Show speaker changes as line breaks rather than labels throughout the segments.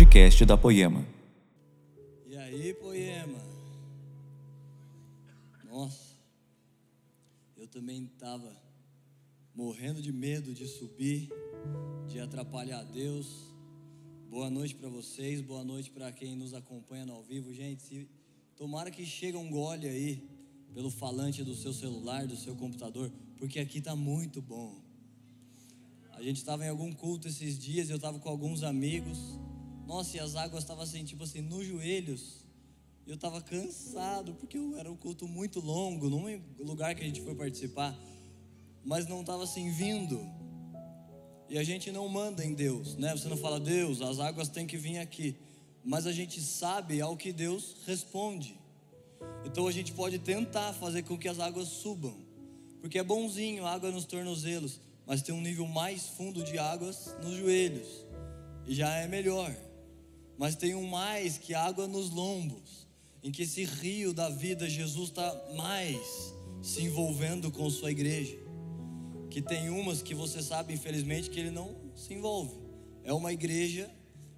podcast da Poema.
E aí, Poema? Nossa, eu também estava morrendo de medo de subir, de atrapalhar Deus. Boa noite para vocês, boa noite para quem nos acompanha no ao vivo. Gente, se, tomara que chegue um gole aí pelo falante do seu celular, do seu computador, porque aqui tá muito bom. A gente estava em algum culto esses dias, eu estava com alguns amigos. Nossa, e as águas estavam assim, tipo assim, nos joelhos. Eu estava cansado, porque era um culto muito longo, num lugar que a gente foi participar, mas não estava assim vindo. E a gente não manda em Deus, né? Você não fala, Deus, as águas têm que vir aqui. Mas a gente sabe ao que Deus responde. Então a gente pode tentar fazer com que as águas subam, porque é bonzinho água nos tornozelos, mas tem um nível mais fundo de águas nos joelhos, e já é melhor. Mas tem um mais que água nos lombos, em que esse rio da vida, Jesus está mais se envolvendo com sua igreja. Que tem umas que você sabe, infelizmente, que ele não se envolve. É uma igreja,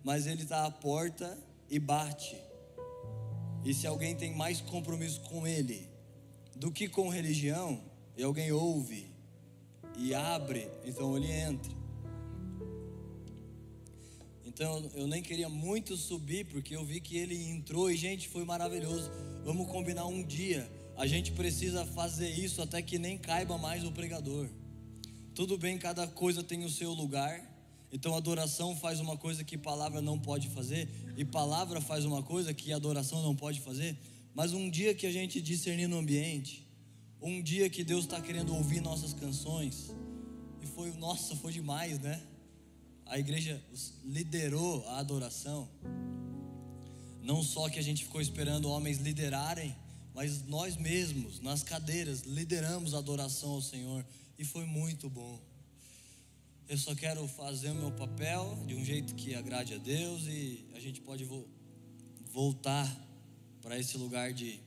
mas ele está à porta e bate. E se alguém tem mais compromisso com ele do que com religião, e alguém ouve e abre, então ele entra. Então eu nem queria muito subir, porque eu vi que ele entrou e, gente, foi maravilhoso. Vamos combinar um dia. A gente precisa fazer isso até que nem caiba mais o pregador. Tudo bem, cada coisa tem o seu lugar. Então adoração faz uma coisa que palavra não pode fazer, e palavra faz uma coisa que adoração não pode fazer. Mas um dia que a gente discernir no ambiente, um dia que Deus está querendo ouvir nossas canções. E foi, nossa, foi demais, né? A igreja liderou a adoração. Não só que a gente ficou esperando homens liderarem, mas nós mesmos, nas cadeiras, lideramos a adoração ao Senhor. E foi muito bom. Eu só quero fazer o meu papel de um jeito que agrade a Deus e a gente pode vo voltar para esse lugar de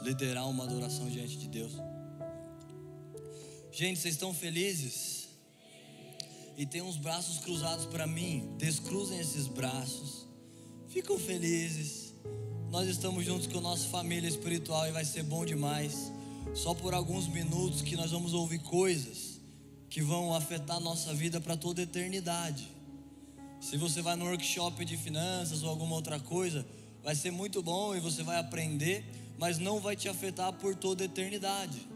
liderar uma adoração diante de Deus. Gente, vocês estão felizes? E tem uns braços cruzados para mim. Descruzem esses braços. Ficam felizes. Nós estamos juntos com a nossa família espiritual e vai ser bom demais. Só por alguns minutos que nós vamos ouvir coisas que vão afetar nossa vida para toda a eternidade. Se você vai no workshop de finanças ou alguma outra coisa, vai ser muito bom e você vai aprender mas não vai te afetar por toda a eternidade.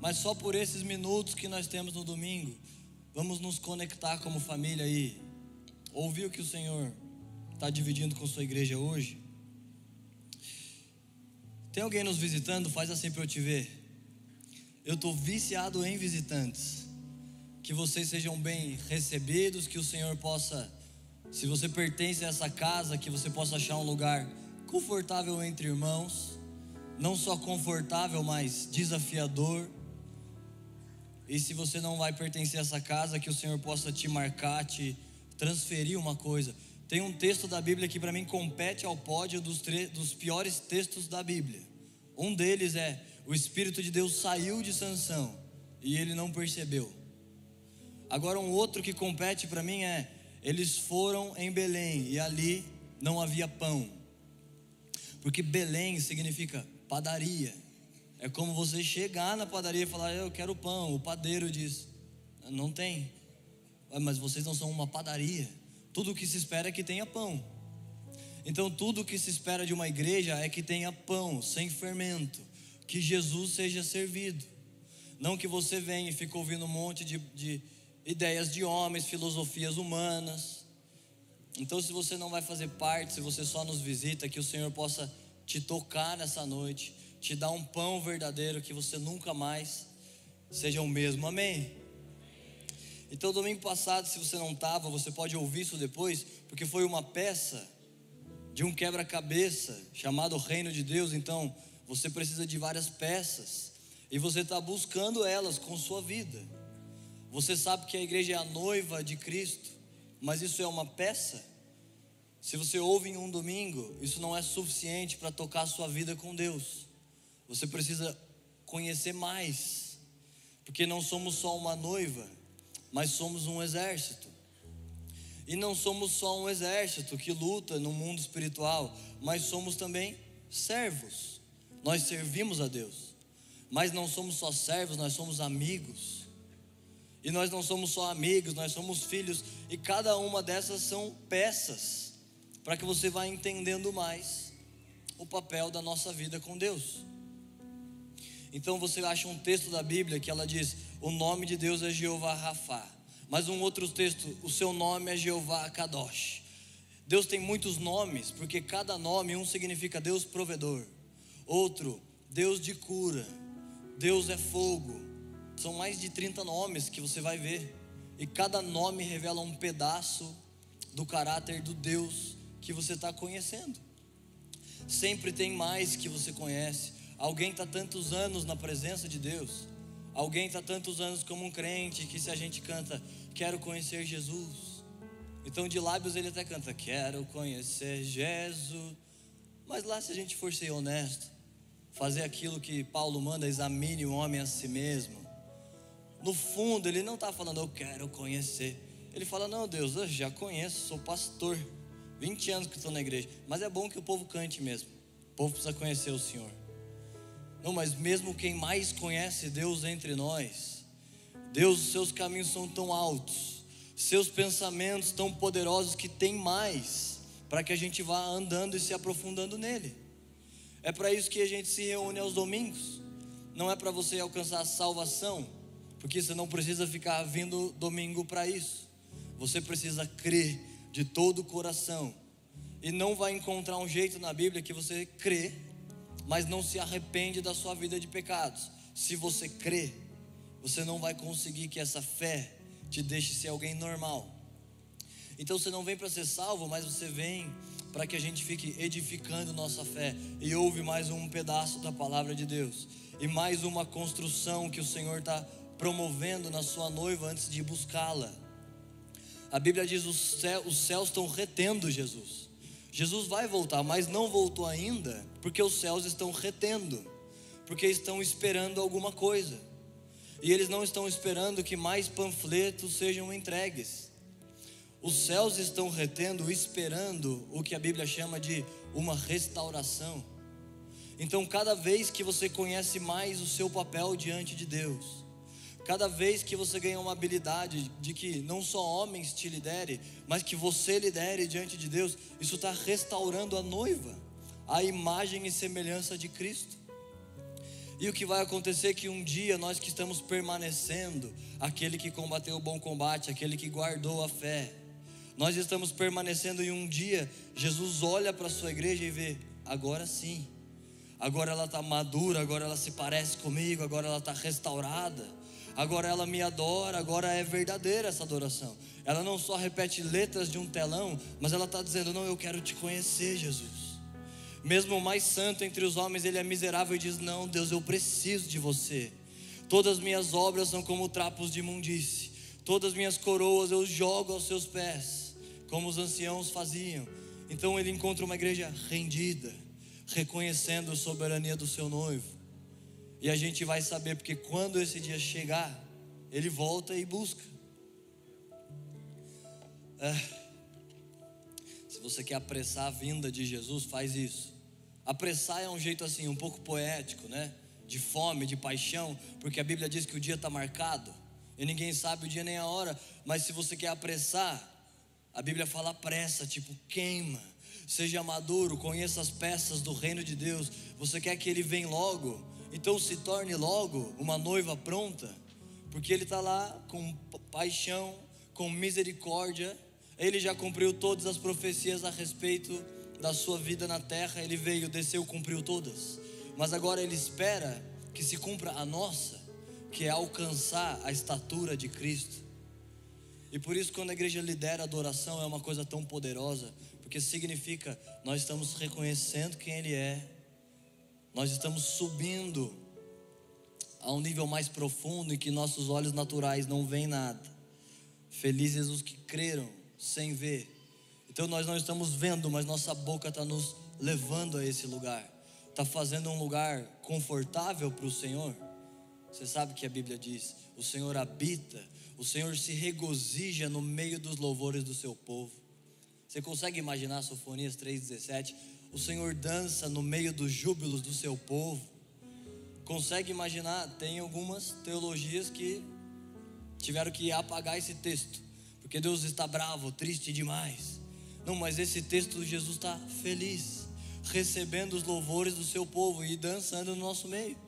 Mas só por esses minutos que nós temos no domingo, vamos nos conectar como família aí. Ouvir o que o Senhor está dividindo com sua igreja hoje? Tem alguém nos visitando? Faz assim para eu te ver. Eu estou viciado em visitantes. Que vocês sejam bem recebidos, que o Senhor possa, se você pertence a essa casa, que você possa achar um lugar confortável entre irmãos não só confortável, mas desafiador. E se você não vai pertencer a essa casa, que o Senhor possa te marcar, te transferir uma coisa. Tem um texto da Bíblia que para mim compete ao pódio dos, dos piores textos da Bíblia. Um deles é: o Espírito de Deus saiu de Sansão e ele não percebeu. Agora, um outro que compete para mim é: eles foram em Belém e ali não havia pão. Porque Belém significa padaria. É como você chegar na padaria e falar: Eu quero pão. O padeiro diz: Não tem. Mas vocês não são uma padaria. Tudo o que se espera é que tenha pão. Então, tudo o que se espera de uma igreja é que tenha pão, sem fermento. Que Jesus seja servido. Não que você venha e fique ouvindo um monte de, de ideias de homens, filosofias humanas. Então, se você não vai fazer parte, se você só nos visita, que o Senhor possa te tocar nessa noite, te dar um pão verdadeiro que você nunca mais seja o mesmo. Amém? Então, domingo passado, se você não estava, você pode ouvir isso depois, porque foi uma peça de um quebra-cabeça chamado Reino de Deus. Então, você precisa de várias peças e você está buscando elas com sua vida. Você sabe que a igreja é a noiva de Cristo, mas isso é uma peça. Se você ouve em um domingo, isso não é suficiente para tocar a sua vida com Deus. Você precisa conhecer mais, porque não somos só uma noiva, mas somos um exército. E não somos só um exército que luta no mundo espiritual, mas somos também servos. Nós servimos a Deus. Mas não somos só servos, nós somos amigos. E nós não somos só amigos, nós somos filhos. E cada uma dessas são peças para que você vá entendendo mais o papel da nossa vida com Deus. Então você acha um texto da Bíblia que ela diz: o nome de Deus é Jeová Rafá. Mas um outro texto, o seu nome é Jeová Kadosh. Deus tem muitos nomes, porque cada nome, um significa Deus provedor, outro, Deus de cura, Deus é fogo. São mais de 30 nomes que você vai ver, e cada nome revela um pedaço do caráter do Deus que você está conhecendo. Sempre tem mais que você conhece. Alguém está tantos anos na presença de Deus, alguém está tantos anos como um crente que se a gente canta, quero conhecer Jesus. Então de lábios ele até canta, quero conhecer Jesus. Mas lá se a gente for ser honesto, fazer aquilo que Paulo manda, examine o homem a si mesmo. No fundo ele não está falando, eu quero conhecer. Ele fala, não Deus, eu já conheço, sou pastor. 20 anos que estou na igreja. Mas é bom que o povo cante mesmo. O povo precisa conhecer o Senhor. Não, mas mesmo quem mais conhece Deus entre nós, Deus, os seus caminhos são tão altos, seus pensamentos tão poderosos que tem mais para que a gente vá andando e se aprofundando nele. É para isso que a gente se reúne aos domingos. Não é para você alcançar a salvação, porque você não precisa ficar vindo domingo para isso. Você precisa crer de todo o coração e não vai encontrar um jeito na Bíblia que você crê mas não se arrepende da sua vida de pecados. Se você crê, você não vai conseguir que essa fé te deixe ser alguém normal. Então você não vem para ser salvo, mas você vem para que a gente fique edificando nossa fé e ouve mais um pedaço da palavra de Deus e mais uma construção que o Senhor está promovendo na sua noiva antes de buscá-la. A Bíblia diz: os céus, os céus estão retendo Jesus. Jesus vai voltar, mas não voltou ainda, porque os céus estão retendo, porque estão esperando alguma coisa. E eles não estão esperando que mais panfletos sejam entregues. Os céus estão retendo, esperando o que a Bíblia chama de uma restauração. Então, cada vez que você conhece mais o seu papel diante de Deus, Cada vez que você ganha uma habilidade de que não só homens te lidere, mas que você lidere diante de Deus, isso está restaurando a noiva, a imagem e semelhança de Cristo. E o que vai acontecer é que um dia nós que estamos permanecendo, aquele que combateu o bom combate, aquele que guardou a fé, nós estamos permanecendo e um dia Jesus olha para a sua igreja e vê, agora sim, agora ela está madura, agora ela se parece comigo, agora ela está restaurada agora ela me adora, agora é verdadeira essa adoração. Ela não só repete letras de um telão, mas ela está dizendo: Não, eu quero te conhecer, Jesus. Mesmo o mais santo entre os homens, ele é miserável e diz: Não, Deus, eu preciso de você. Todas as minhas obras são como trapos de imundície, todas as minhas coroas eu jogo aos seus pés, como os anciãos faziam. Então ele encontra uma igreja rendida, reconhecendo a soberania do seu noivo e a gente vai saber, porque quando esse dia chegar, ele volta e busca. É. Se você quer apressar a vinda de Jesus, faz isso. Apressar é um jeito assim, um pouco poético, né? De fome, de paixão, porque a Bíblia diz que o dia está marcado e ninguém sabe o dia nem a hora. Mas se você quer apressar, a Bíblia fala pressa, tipo queima. Seja maduro, conheça as peças do reino de Deus. Você quer que ele venha logo? Então se torne logo uma noiva pronta, porque ele está lá com paixão, com misericórdia. Ele já cumpriu todas as profecias a respeito da sua vida na terra. Ele veio, desceu, cumpriu todas. Mas agora ele espera que se cumpra a nossa, que é alcançar a estatura de Cristo. E por isso, quando a igreja lidera a adoração, é uma coisa tão poderosa, porque significa nós estamos reconhecendo quem Ele é, nós estamos subindo a um nível mais profundo em que nossos olhos naturais não veem nada. Felizes os que creram sem ver. Então nós não estamos vendo, mas nossa boca está nos levando a esse lugar. Está fazendo um lugar confortável para o Senhor. Você sabe que a Bíblia diz: o Senhor habita O Senhor se regozija no meio dos louvores do seu povo. Você consegue imaginar Sofonias 3,17? O Senhor dança no meio dos júbilos do seu povo. Consegue imaginar? Tem algumas teologias que tiveram que apagar esse texto, porque Deus está bravo, triste demais. Não, mas esse texto Jesus está feliz, recebendo os louvores do seu povo e dançando no nosso meio.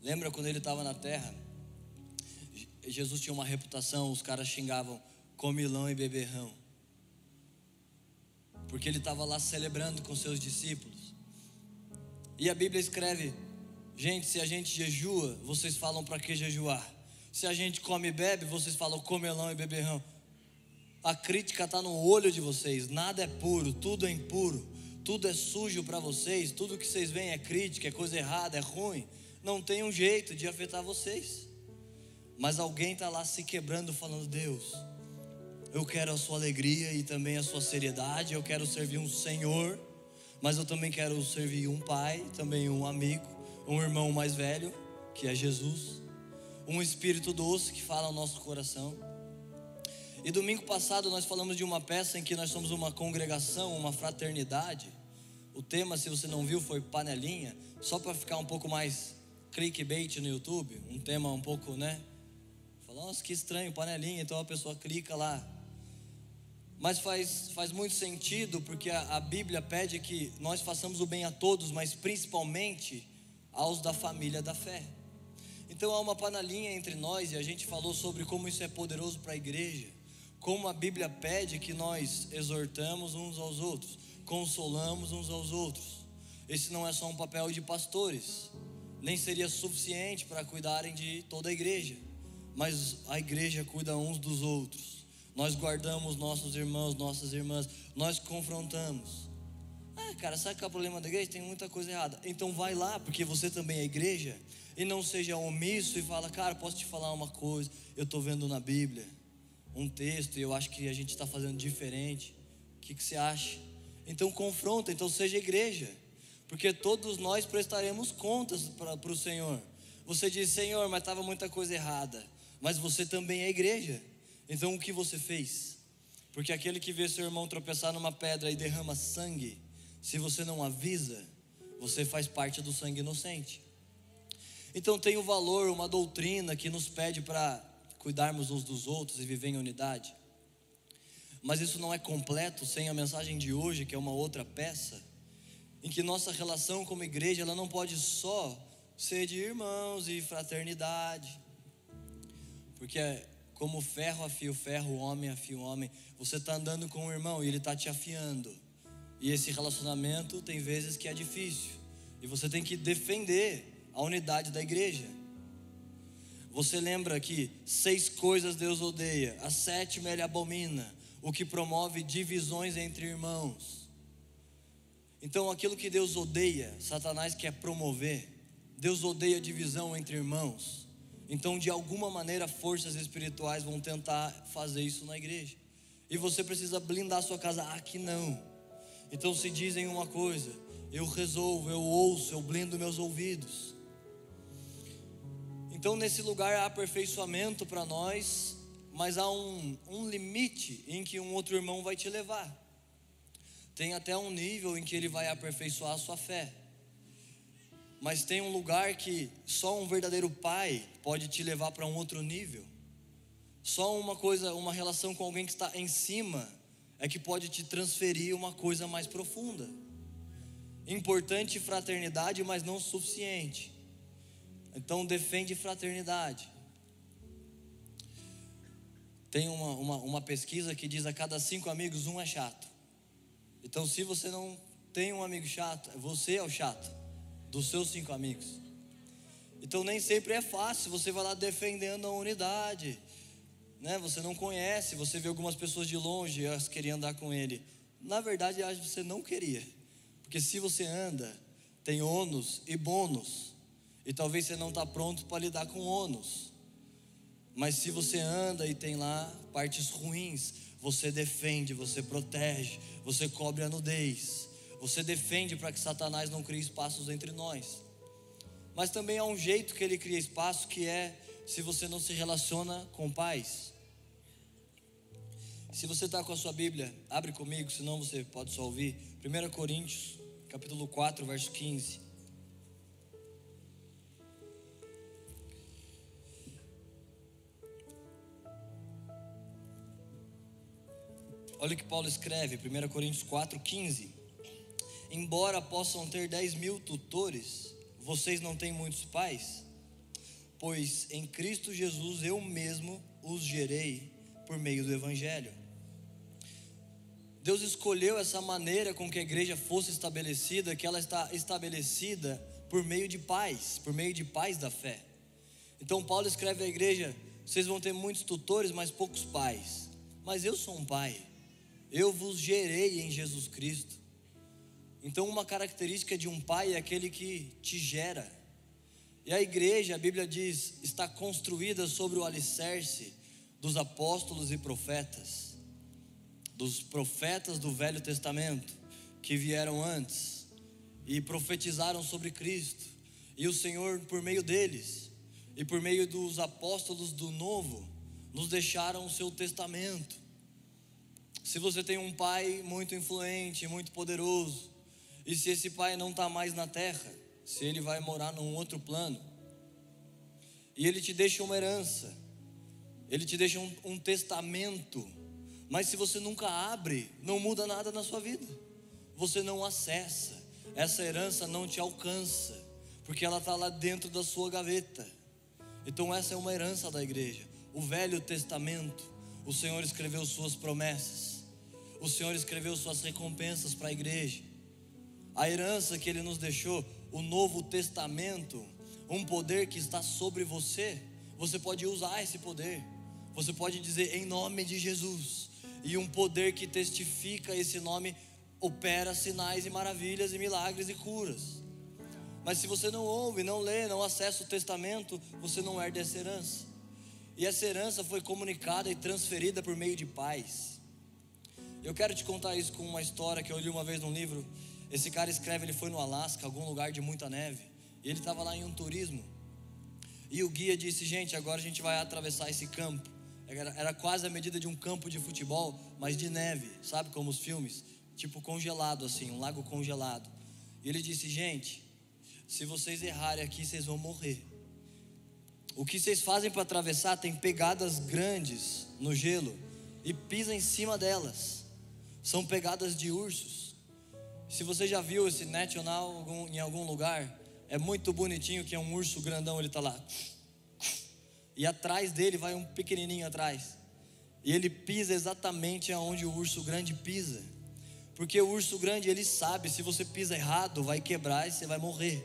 Lembra quando ele estava na terra? Jesus tinha uma reputação, os caras xingavam comilão e beberrão. Porque ele estava lá celebrando com seus discípulos. E a Bíblia escreve: gente, se a gente jejua, vocês falam para que jejuar? Se a gente come e bebe, vocês falam comelão e beberrão. A crítica está no olho de vocês, nada é puro, tudo é impuro, tudo é sujo para vocês, tudo que vocês veem é crítica, é coisa errada, é ruim. Não tem um jeito de afetar vocês. Mas alguém está lá se quebrando, falando: Deus, eu quero a sua alegria e também a sua seriedade, eu quero servir um Senhor, mas eu também quero servir um pai, também um amigo, um irmão mais velho, que é Jesus, um espírito doce que fala ao nosso coração. E domingo passado nós falamos de uma peça em que nós somos uma congregação, uma fraternidade. O tema, se você não viu, foi panelinha, só para ficar um pouco mais clickbait no YouTube, um tema um pouco, né? Fala, nossa, que estranho, panelinha, então a pessoa clica lá. Mas faz, faz muito sentido, porque a, a Bíblia pede que nós façamos o bem a todos, mas principalmente aos da família da fé. Então há uma panelinha entre nós e a gente falou sobre como isso é poderoso para a igreja, como a Bíblia pede que nós exortamos uns aos outros, consolamos uns aos outros. Esse não é só um papel de pastores, nem seria suficiente para cuidarem de toda a igreja mas a igreja cuida uns dos outros. Nós guardamos nossos irmãos, nossas irmãs, nós confrontamos. Ah, cara, sabe qual é o problema da igreja? Tem muita coisa errada. Então vai lá, porque você também é igreja, e não seja omisso e fala, cara, posso te falar uma coisa? Eu estou vendo na Bíblia um texto e eu acho que a gente está fazendo diferente. O que, que você acha? Então confronta, então seja igreja, porque todos nós prestaremos contas para o Senhor. Você diz, Senhor, mas estava muita coisa errada mas você também é igreja. Então o que você fez? Porque aquele que vê seu irmão tropeçar numa pedra e derrama sangue, se você não avisa, você faz parte do sangue inocente. Então tem o valor, uma doutrina que nos pede para cuidarmos uns dos outros e viver em unidade. Mas isso não é completo sem a mensagem de hoje, que é uma outra peça, em que nossa relação como igreja, ela não pode só ser de irmãos e fraternidade, porque é como ferro afia o ferro, o homem afia o homem. Você está andando com um irmão e ele está te afiando. E esse relacionamento tem vezes que é difícil. E você tem que defender a unidade da igreja. Você lembra que seis coisas Deus odeia, a sétima ele abomina, o que promove divisões entre irmãos. Então, aquilo que Deus odeia, Satanás quer promover. Deus odeia divisão entre irmãos. Então, de alguma maneira, forças espirituais vão tentar fazer isso na igreja. E você precisa blindar a sua casa. Aqui não. Então, se dizem uma coisa, eu resolvo, eu ouço, eu blindo meus ouvidos. Então, nesse lugar há aperfeiçoamento para nós, mas há um, um limite em que um outro irmão vai te levar. Tem até um nível em que ele vai aperfeiçoar a sua fé mas tem um lugar que só um verdadeiro pai pode te levar para um outro nível. Só uma coisa, uma relação com alguém que está em cima é que pode te transferir uma coisa mais profunda. Importante fraternidade, mas não suficiente. Então defende fraternidade. Tem uma, uma, uma pesquisa que diz a cada cinco amigos, um é chato. Então, se você não tem um amigo chato, você é o chato dos seus cinco amigos. Então nem sempre é fácil, você vai lá defendendo a unidade, né? Você não conhece, você vê algumas pessoas de longe, elas queriam andar com ele. Na verdade, você não queria, porque se você anda, tem ônus e bônus, e talvez você não está pronto para lidar com ônus. Mas se você anda e tem lá partes ruins, você defende, você protege, você cobre a nudez. Você defende para que Satanás não crie espaços entre nós. Mas também há um jeito que ele cria espaço que é se você não se relaciona com pais. Se você está com a sua Bíblia, abre comigo, senão você pode só ouvir. 1 Coríntios, capítulo 4, verso 15. Olha o que Paulo escreve, 1 Coríntios 4, 15. Embora possam ter 10 mil tutores, vocês não têm muitos pais? Pois em Cristo Jesus eu mesmo os gerei por meio do Evangelho. Deus escolheu essa maneira com que a igreja fosse estabelecida, que ela está estabelecida por meio de pais, por meio de pais da fé. Então Paulo escreve à igreja: vocês vão ter muitos tutores, mas poucos pais. Mas eu sou um pai eu vos gerei em Jesus Cristo. Então, uma característica de um pai é aquele que te gera. E a igreja, a Bíblia diz, está construída sobre o alicerce dos apóstolos e profetas, dos profetas do Velho Testamento, que vieram antes e profetizaram sobre Cristo. E o Senhor, por meio deles e por meio dos apóstolos do Novo, nos deixaram o seu testamento. Se você tem um pai muito influente, muito poderoso, e se esse pai não está mais na terra, se ele vai morar num outro plano, e ele te deixa uma herança, ele te deixa um, um testamento, mas se você nunca abre, não muda nada na sua vida, você não acessa, essa herança não te alcança, porque ela está lá dentro da sua gaveta. Então, essa é uma herança da igreja, o Velho Testamento. O Senhor escreveu suas promessas o Senhor escreveu suas recompensas para a igreja. A herança que Ele nos deixou, o Novo Testamento, um poder que está sobre você. Você pode usar esse poder. Você pode dizer em nome de Jesus. E um poder que testifica esse nome opera sinais e maravilhas e milagres e curas. Mas se você não ouve, não lê, não acessa o testamento, você não herda essa herança. E essa herança foi comunicada e transferida por meio de pais. Eu quero te contar isso com uma história que eu li uma vez num livro. Esse cara escreve, ele foi no Alasca, algum lugar de muita neve, e ele estava lá em um turismo. E o guia disse: Gente, agora a gente vai atravessar esse campo. Era, era quase a medida de um campo de futebol, mas de neve, sabe como os filmes? Tipo congelado assim, um lago congelado. E ele disse: Gente, se vocês errarem aqui, vocês vão morrer. O que vocês fazem para atravessar tem pegadas grandes no gelo e pisa em cima delas são pegadas de ursos. Se você já viu esse national em algum lugar, é muito bonitinho que é um urso grandão, ele está lá. E atrás dele vai um pequenininho atrás. E ele pisa exatamente aonde o urso grande pisa. Porque o urso grande, ele sabe, se você pisa errado, vai quebrar e você vai morrer.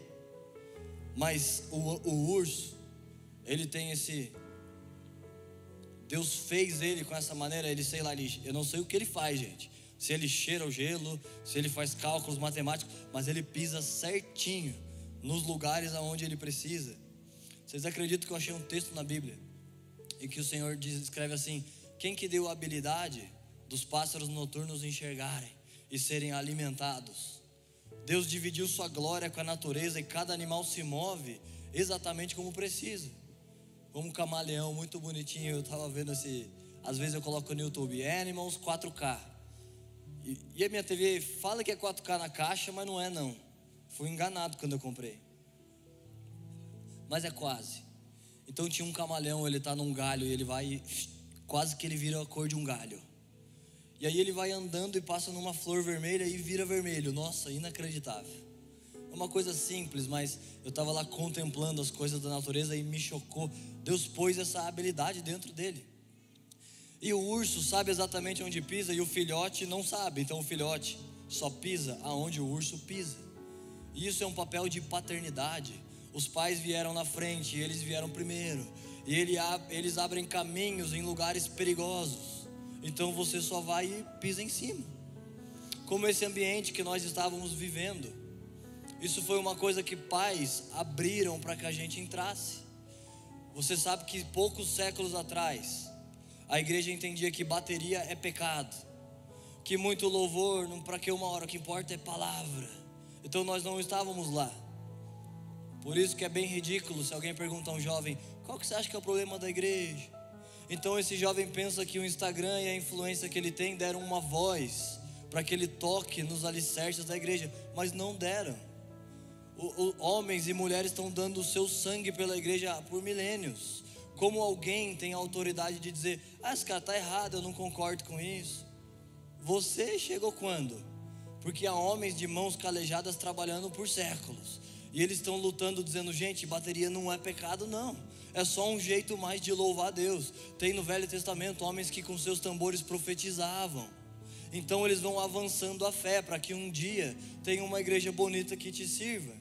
Mas o, o urso, ele tem esse Deus fez ele com essa maneira, ele sei lá, ele, eu não sei o que ele faz, gente se ele cheira o gelo, se ele faz cálculos matemáticos, mas ele pisa certinho nos lugares aonde ele precisa. Vocês acreditam que eu achei um texto na Bíblia em que o Senhor diz, escreve assim: Quem que deu a habilidade dos pássaros noturnos enxergarem e serem alimentados? Deus dividiu sua glória com a natureza e cada animal se move exatamente como precisa. Como um camaleão muito bonitinho, eu estava vendo esse. Às vezes eu coloco no YouTube Animals 4K. E, a minha TV fala que é 4K na caixa, mas não é não. Fui enganado quando eu comprei. Mas é quase. Então tinha um camaleão, ele está num galho e ele vai quase que ele vira a cor de um galho. E aí ele vai andando e passa numa flor vermelha e vira vermelho. Nossa, inacreditável. É uma coisa simples, mas eu estava lá contemplando as coisas da natureza e me chocou. Deus pôs essa habilidade dentro dele. E o urso sabe exatamente onde pisa e o filhote não sabe. Então o filhote só pisa aonde o urso pisa. E isso é um papel de paternidade. Os pais vieram na frente, eles vieram primeiro. E eles abrem caminhos em lugares perigosos. Então você só vai e pisa em cima. Como esse ambiente que nós estávamos vivendo. Isso foi uma coisa que pais abriram para que a gente entrasse. Você sabe que poucos séculos atrás, a igreja entendia que bateria é pecado, que muito louvor, para que uma hora, o que importa é palavra. Então nós não estávamos lá. Por isso que é bem ridículo se alguém pergunta a um jovem Qual que você acha que é o problema da igreja? Então esse jovem pensa que o Instagram e a influência que ele tem deram uma voz para que ele toque nos alicerces da igreja, mas não deram. O, o, homens e mulheres estão dando o seu sangue pela igreja por milênios. Como alguém tem a autoridade de dizer: Ah, esse cara está errado, eu não concordo com isso. Você chegou quando? Porque há homens de mãos calejadas trabalhando por séculos. E eles estão lutando, dizendo: gente, bateria não é pecado, não. É só um jeito mais de louvar a Deus. Tem no Velho Testamento homens que com seus tambores profetizavam. Então eles vão avançando a fé para que um dia tenha uma igreja bonita que te sirva.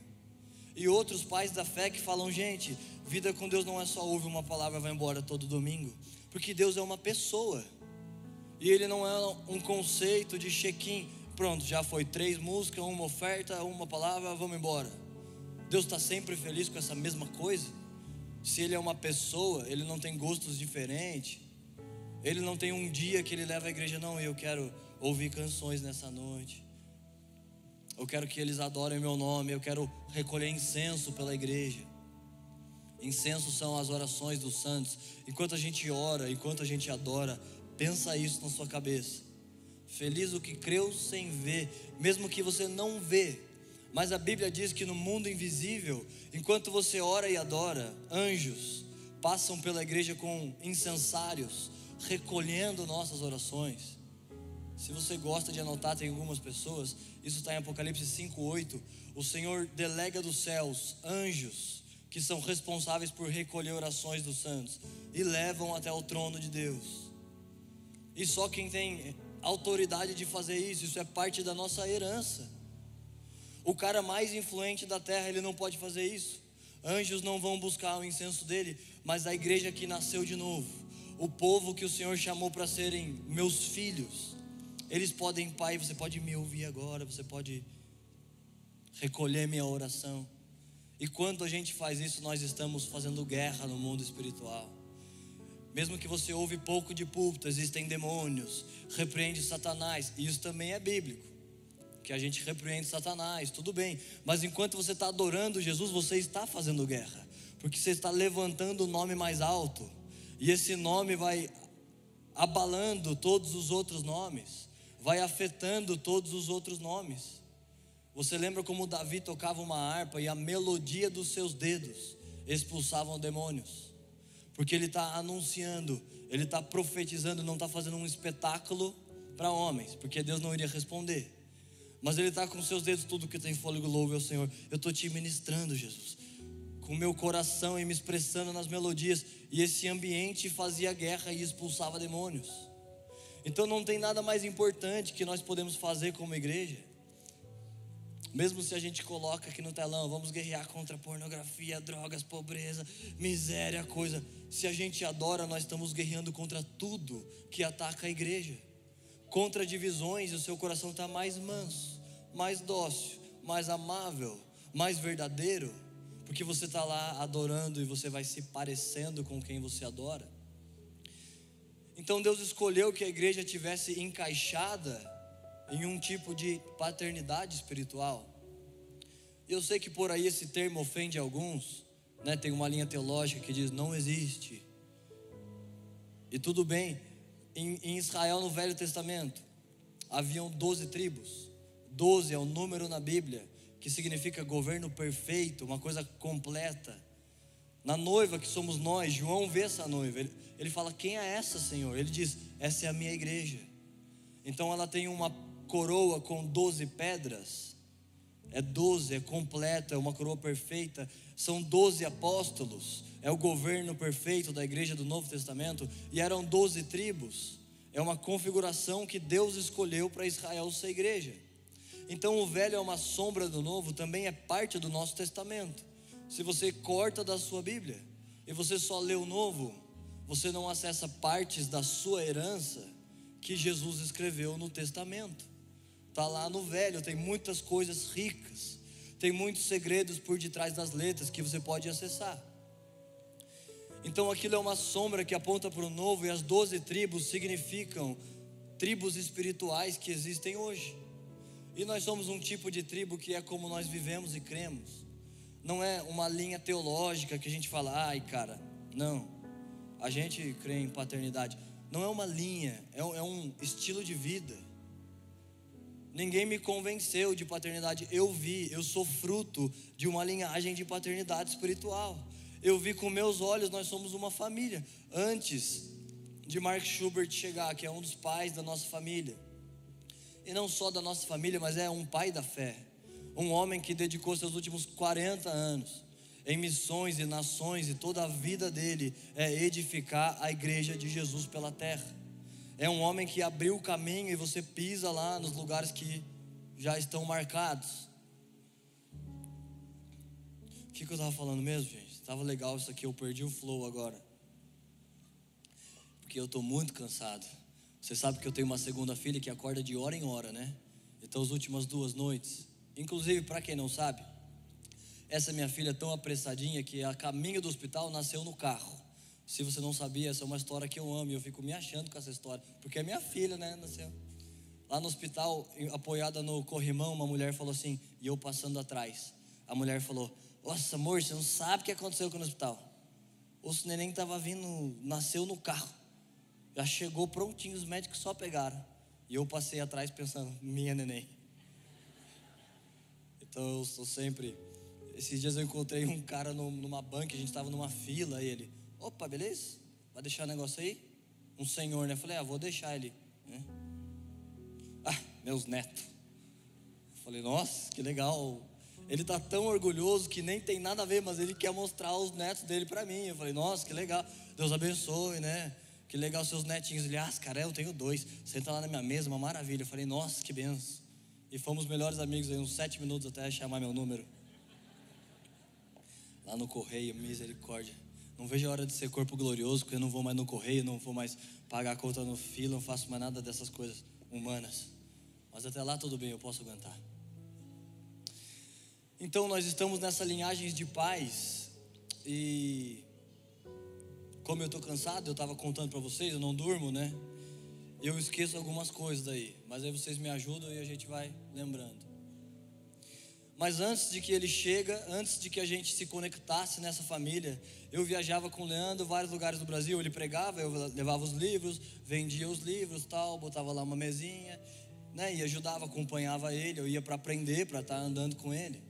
E outros pais da fé que falam, gente, vida com Deus não é só ouvir uma palavra e vai embora todo domingo, porque Deus é uma pessoa. E ele não é um conceito de check-in. Pronto, já foi três músicas, uma oferta, uma palavra, vamos embora. Deus está sempre feliz com essa mesma coisa. Se ele é uma pessoa, ele não tem gostos diferentes. Ele não tem um dia que ele leva a igreja, não, eu quero ouvir canções nessa noite. Eu quero que eles adorem meu nome. Eu quero recolher incenso pela igreja. Incenso são as orações dos santos. Enquanto a gente ora, enquanto a gente adora, pensa isso na sua cabeça. Feliz o que creu sem ver, mesmo que você não vê. Mas a Bíblia diz que no mundo invisível, enquanto você ora e adora, anjos passam pela igreja com incensários, recolhendo nossas orações. Se você gosta de anotar, tem algumas pessoas, isso está em Apocalipse 5,8. O Senhor delega dos céus anjos que são responsáveis por recolher orações dos santos e levam até o trono de Deus. E só quem tem autoridade de fazer isso, isso é parte da nossa herança. O cara mais influente da terra, ele não pode fazer isso. Anjos não vão buscar o incenso dele, mas a igreja que nasceu de novo, o povo que o Senhor chamou para serem meus filhos, eles podem, Pai, você pode me ouvir agora, você pode recolher minha oração. E quando a gente faz isso, nós estamos fazendo guerra no mundo espiritual. Mesmo que você ouve pouco de púlpito, existem demônios, repreende Satanás, e isso também é bíblico. Que a gente repreende Satanás, tudo bem, mas enquanto você está adorando Jesus, você está fazendo guerra, porque você está levantando o nome mais alto, e esse nome vai abalando todos os outros nomes vai afetando todos os outros nomes. Você lembra como Davi tocava uma harpa e a melodia dos seus dedos expulsavam demônios? Porque ele está anunciando, ele está profetizando, não está fazendo um espetáculo para homens, porque Deus não iria responder. Mas ele está com seus dedos, tudo que tem fôlego, louve ao Senhor. Eu estou te ministrando, Jesus, com meu coração e me expressando nas melodias. E esse ambiente fazia guerra e expulsava demônios. Então não tem nada mais importante que nós podemos fazer como igreja. Mesmo se a gente coloca aqui no telão, vamos guerrear contra pornografia, drogas, pobreza, miséria, coisa. Se a gente adora, nós estamos guerreando contra tudo que ataca a igreja. Contra divisões, o seu coração está mais manso, mais dócil, mais amável, mais verdadeiro, porque você está lá adorando e você vai se parecendo com quem você adora. Então Deus escolheu que a igreja tivesse encaixada em um tipo de paternidade espiritual. Eu sei que por aí esse termo ofende alguns, né? Tem uma linha teológica que diz não existe. E tudo bem, em, em Israel no Velho Testamento haviam doze tribos. Doze é o número na Bíblia que significa governo perfeito, uma coisa completa. Na noiva que somos nós, João vê essa noiva. Ele, ele fala: Quem é essa, Senhor? Ele diz: Essa é a minha igreja. Então ela tem uma coroa com doze pedras. É doze, é completa, é uma coroa perfeita. São doze apóstolos. É o governo perfeito da igreja do Novo Testamento. E eram doze tribos. É uma configuração que Deus escolheu para Israel ser igreja. Então o velho é uma sombra do novo, também é parte do nosso testamento. Se você corta da sua Bíblia e você só lê o novo, você não acessa partes da sua herança que Jesus escreveu no testamento. Está lá no velho, tem muitas coisas ricas, tem muitos segredos por detrás das letras que você pode acessar. Então aquilo é uma sombra que aponta para o novo, e as doze tribos significam tribos espirituais que existem hoje. E nós somos um tipo de tribo que é como nós vivemos e cremos não é uma linha teológica que a gente fala, ai cara, Não. A gente crê em paternidade. Não é uma linha, é um, é estilo de vida. Ninguém me convenceu de paternidade. Eu vi, eu sou fruto de uma linhagem de paternidade espiritual. Eu vi com meus olhos, nós somos uma família. Antes de Mark Schubert chegar, que é um dos pais da nossa família. E não só da nossa família, mas é um pai da fé. Um homem que dedicou seus últimos 40 anos em missões e nações, e toda a vida dele é edificar a igreja de Jesus pela terra. É um homem que abriu o caminho e você pisa lá nos lugares que já estão marcados. O que, que eu estava falando mesmo, gente? Estava legal isso aqui, eu perdi o flow agora. Porque eu estou muito cansado. Você sabe que eu tenho uma segunda filha que acorda de hora em hora, né? Então, as últimas duas noites. Inclusive, para quem não sabe, essa minha filha é tão apressadinha que a caminho do hospital nasceu no carro. Se você não sabia, essa é uma história que eu amo e eu fico me achando com essa história, porque é minha filha, né? Nasceu. Lá no hospital, apoiada no corrimão, uma mulher falou assim, e eu passando atrás. A mulher falou: Nossa, amor, você não sabe o que aconteceu com o hospital. O neném estava vindo, nasceu no carro. Já chegou prontinho, os médicos só pegaram. E eu passei atrás pensando: Minha neném. Então eu sou sempre. Esses dias eu encontrei um cara numa banca, a gente estava numa fila, e ele, Opa, beleza? Vai deixar o negócio aí? Um senhor, né? Falei, ah, vou deixar ele. Né? Ah, meus netos. Falei, nossa, que legal. Ele tá tão orgulhoso que nem tem nada a ver, mas ele quer mostrar os netos dele para mim. Eu falei, nossa, que legal. Deus abençoe, né? Que legal seus netinhos. Ele, ah, cara, eu tenho dois. Senta lá na minha mesa, uma maravilha. Eu falei, nossa, que benção. E fomos melhores amigos aí, uns sete minutos até chamar meu número. Lá no correio, misericórdia. Não vejo a hora de ser corpo glorioso, porque eu não vou mais no correio, não vou mais pagar a conta no fila, não faço mais nada dessas coisas humanas. Mas até lá tudo bem, eu posso aguentar. Então nós estamos nessa linhagem de pais e como eu estou cansado, eu estava contando para vocês, eu não durmo, né? Eu esqueço algumas coisas aí, mas aí vocês me ajudam e a gente vai lembrando. Mas antes de que ele chega, antes de que a gente se conectasse nessa família, eu viajava com o Leandro vários lugares do Brasil, ele pregava, eu levava os livros, vendia os livros, tal, botava lá uma mesinha, né, e ajudava, acompanhava ele, eu ia para aprender, para estar tá andando com ele.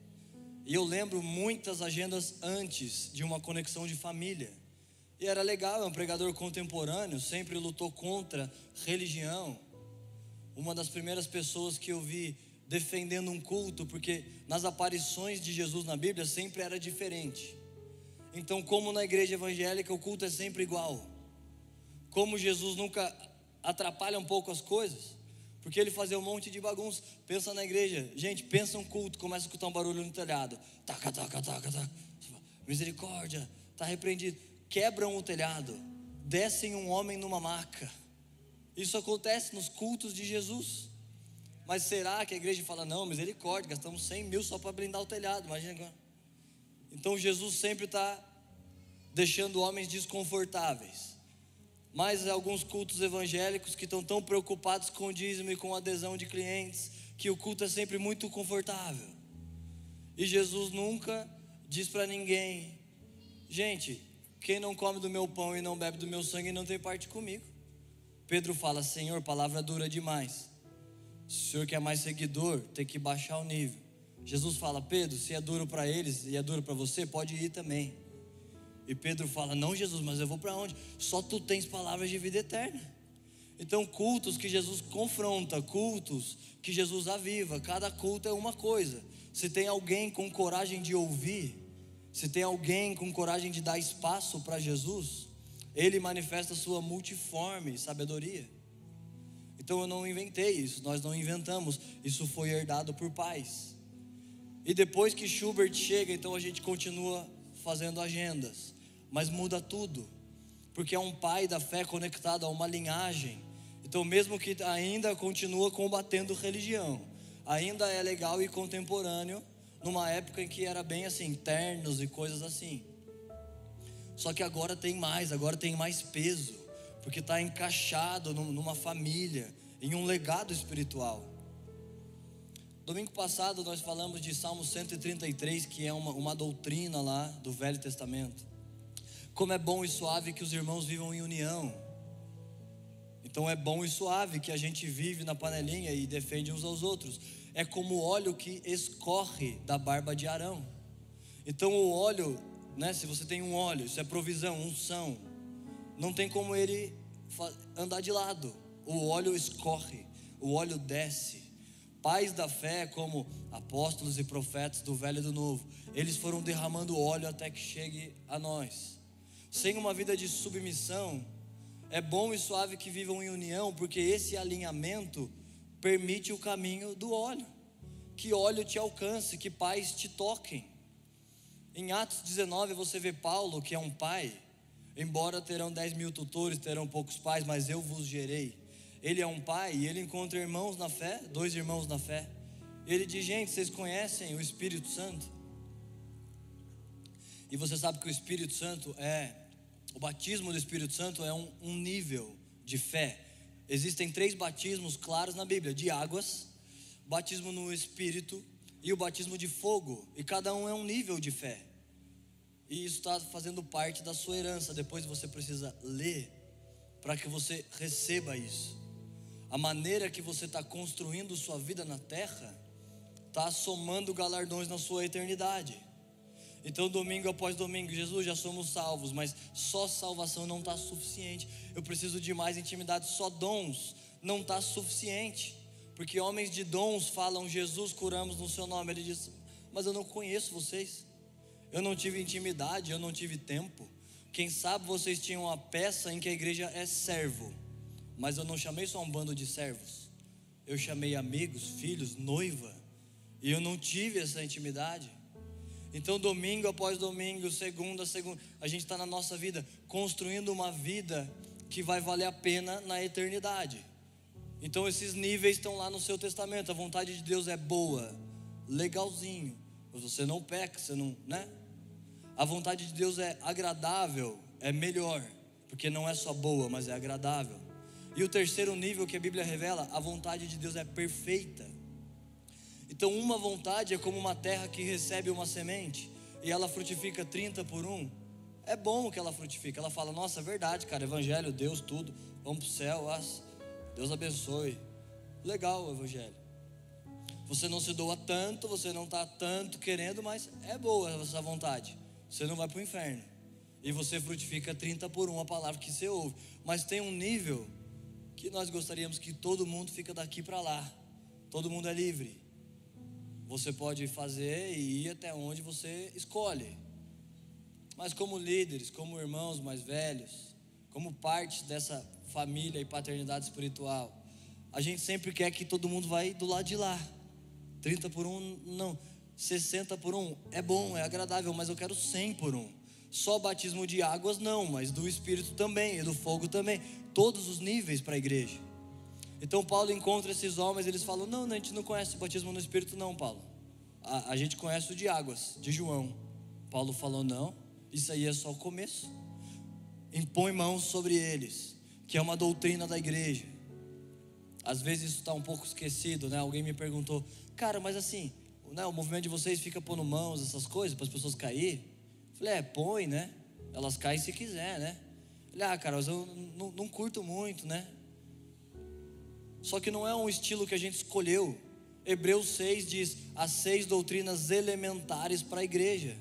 E eu lembro muitas agendas antes de uma conexão de família. E era legal, é um pregador contemporâneo, sempre lutou contra religião. Uma das primeiras pessoas que eu vi defendendo um culto, porque nas aparições de Jesus na Bíblia sempre era diferente. Então, como na igreja evangélica o culto é sempre igual, como Jesus nunca atrapalha um pouco as coisas, porque ele fazia um monte de bagunça. Pensa na igreja, gente, pensa um culto, começa a escutar um barulho no telhado, taca, taca, taca, taca. misericórdia, está repreendido. Quebram o telhado, descem um homem numa maca. Isso acontece nos cultos de Jesus. Mas será que a igreja fala, não, misericórdia, gastamos 100 mil só para blindar o telhado, imagina. Então Jesus sempre está deixando homens desconfortáveis. Mas alguns cultos evangélicos que estão tão preocupados com o dízimo e com a adesão de clientes, que o culto é sempre muito confortável. E Jesus nunca diz para ninguém, gente, quem não come do meu pão e não bebe do meu sangue não tem parte comigo. Pedro fala, Senhor, palavra dura demais. O senhor quer mais seguidor, tem que baixar o nível. Jesus fala: Pedro, se é duro para eles e é duro para você, pode ir também. E Pedro fala: Não, Jesus, mas eu vou para onde? Só tu tens palavras de vida eterna. Então, cultos que Jesus confronta, cultos que Jesus aviva, cada culto é uma coisa. Se tem alguém com coragem de ouvir, se tem alguém com coragem de dar espaço para Jesus, ele manifesta sua multiforme sabedoria. Então eu não inventei isso, nós não inventamos, isso foi herdado por pais. E depois que Schubert chega, então a gente continua fazendo agendas, mas muda tudo, porque é um pai da fé conectado a uma linhagem. Então, mesmo que ainda continua combatendo religião, ainda é legal e contemporâneo, numa época em que era bem assim, ternos e coisas assim. Só que agora tem mais, agora tem mais peso porque está encaixado numa família, em um legado espiritual. Domingo passado nós falamos de Salmo 133, que é uma, uma doutrina lá do Velho Testamento. Como é bom e suave que os irmãos vivam em união. Então é bom e suave que a gente vive na panelinha e defende uns aos outros. É como o óleo que escorre da barba de Arão. Então o óleo, né, se você tem um óleo, isso é provisão, unção. Não tem como ele andar de lado. O óleo escorre, o óleo desce. Pais da fé, como apóstolos e profetas do Velho e do Novo, eles foram derramando óleo até que chegue a nós. Sem uma vida de submissão, é bom e suave que vivam em união, porque esse alinhamento permite o caminho do óleo. Que óleo te alcance, que pais te toquem. Em Atos 19 você vê Paulo, que é um pai, embora terão 10 mil tutores, terão poucos pais, mas eu vos gerei. Ele é um pai e ele encontra irmãos na fé, dois irmãos na fé. Ele diz: Gente, vocês conhecem o Espírito Santo? E você sabe que o Espírito Santo é o batismo do Espírito Santo é um, um nível de fé. Existem três batismos claros na Bíblia: de águas, batismo no Espírito e o batismo de fogo. E cada um é um nível de fé. E isso está fazendo parte da sua herança. Depois você precisa ler para que você receba isso. A maneira que você está construindo sua vida na terra está somando galardões na sua eternidade. Então, domingo após domingo, Jesus, já somos salvos, mas só salvação não está suficiente. Eu preciso de mais intimidade, só dons não está suficiente. Porque homens de dons falam, Jesus, curamos no seu nome. Ele diz, mas eu não conheço vocês. Eu não tive intimidade, eu não tive tempo. Quem sabe vocês tinham uma peça em que a igreja é servo, mas eu não chamei só um bando de servos. Eu chamei amigos, filhos, noiva, e eu não tive essa intimidade. Então, domingo após domingo, segunda a segunda, a gente está na nossa vida construindo uma vida que vai valer a pena na eternidade. Então, esses níveis estão lá no seu testamento. A vontade de Deus é boa, legalzinho. Você não peca, você não, né? A vontade de Deus é agradável, é melhor, porque não é só boa, mas é agradável. E o terceiro nível que a Bíblia revela, a vontade de Deus é perfeita. Então, uma vontade é como uma terra que recebe uma semente e ela frutifica 30 por um. É bom que ela frutifique. Ela fala: Nossa, é verdade, cara. Evangelho, Deus, tudo. Vamos para o céu. Deus abençoe. Legal o Evangelho. Você não se doa tanto, você não está tanto querendo, mas é boa essa vontade. Você não vai para o inferno. E você frutifica 30 por um a palavra que você ouve. Mas tem um nível que nós gostaríamos que todo mundo fica daqui para lá. Todo mundo é livre. Você pode fazer e ir até onde você escolhe. Mas como líderes, como irmãos mais velhos, como parte dessa família e paternidade espiritual, a gente sempre quer que todo mundo vai do lado de lá. 30 por um, não. 60 por um é bom, é agradável, mas eu quero 100 por um. Só batismo de águas não, mas do Espírito também e do fogo também. Todos os níveis para a igreja. Então Paulo encontra esses homens, eles falam: Não, a gente não conhece o batismo no Espírito, não, Paulo. A, a gente conhece o de águas, de João. Paulo falou: Não, isso aí é só o começo. Impõe mãos sobre eles, que é uma doutrina da igreja. Às vezes isso está um pouco esquecido, né? Alguém me perguntou, cara, mas assim, né, o movimento de vocês fica pondo mãos, essas coisas, para as pessoas cair? Falei, é, põe, né? Elas caem se quiser, né? Falei, ah, cara, eu não, não curto muito, né? Só que não é um estilo que a gente escolheu. Hebreus 6 diz as seis doutrinas elementares para a igreja.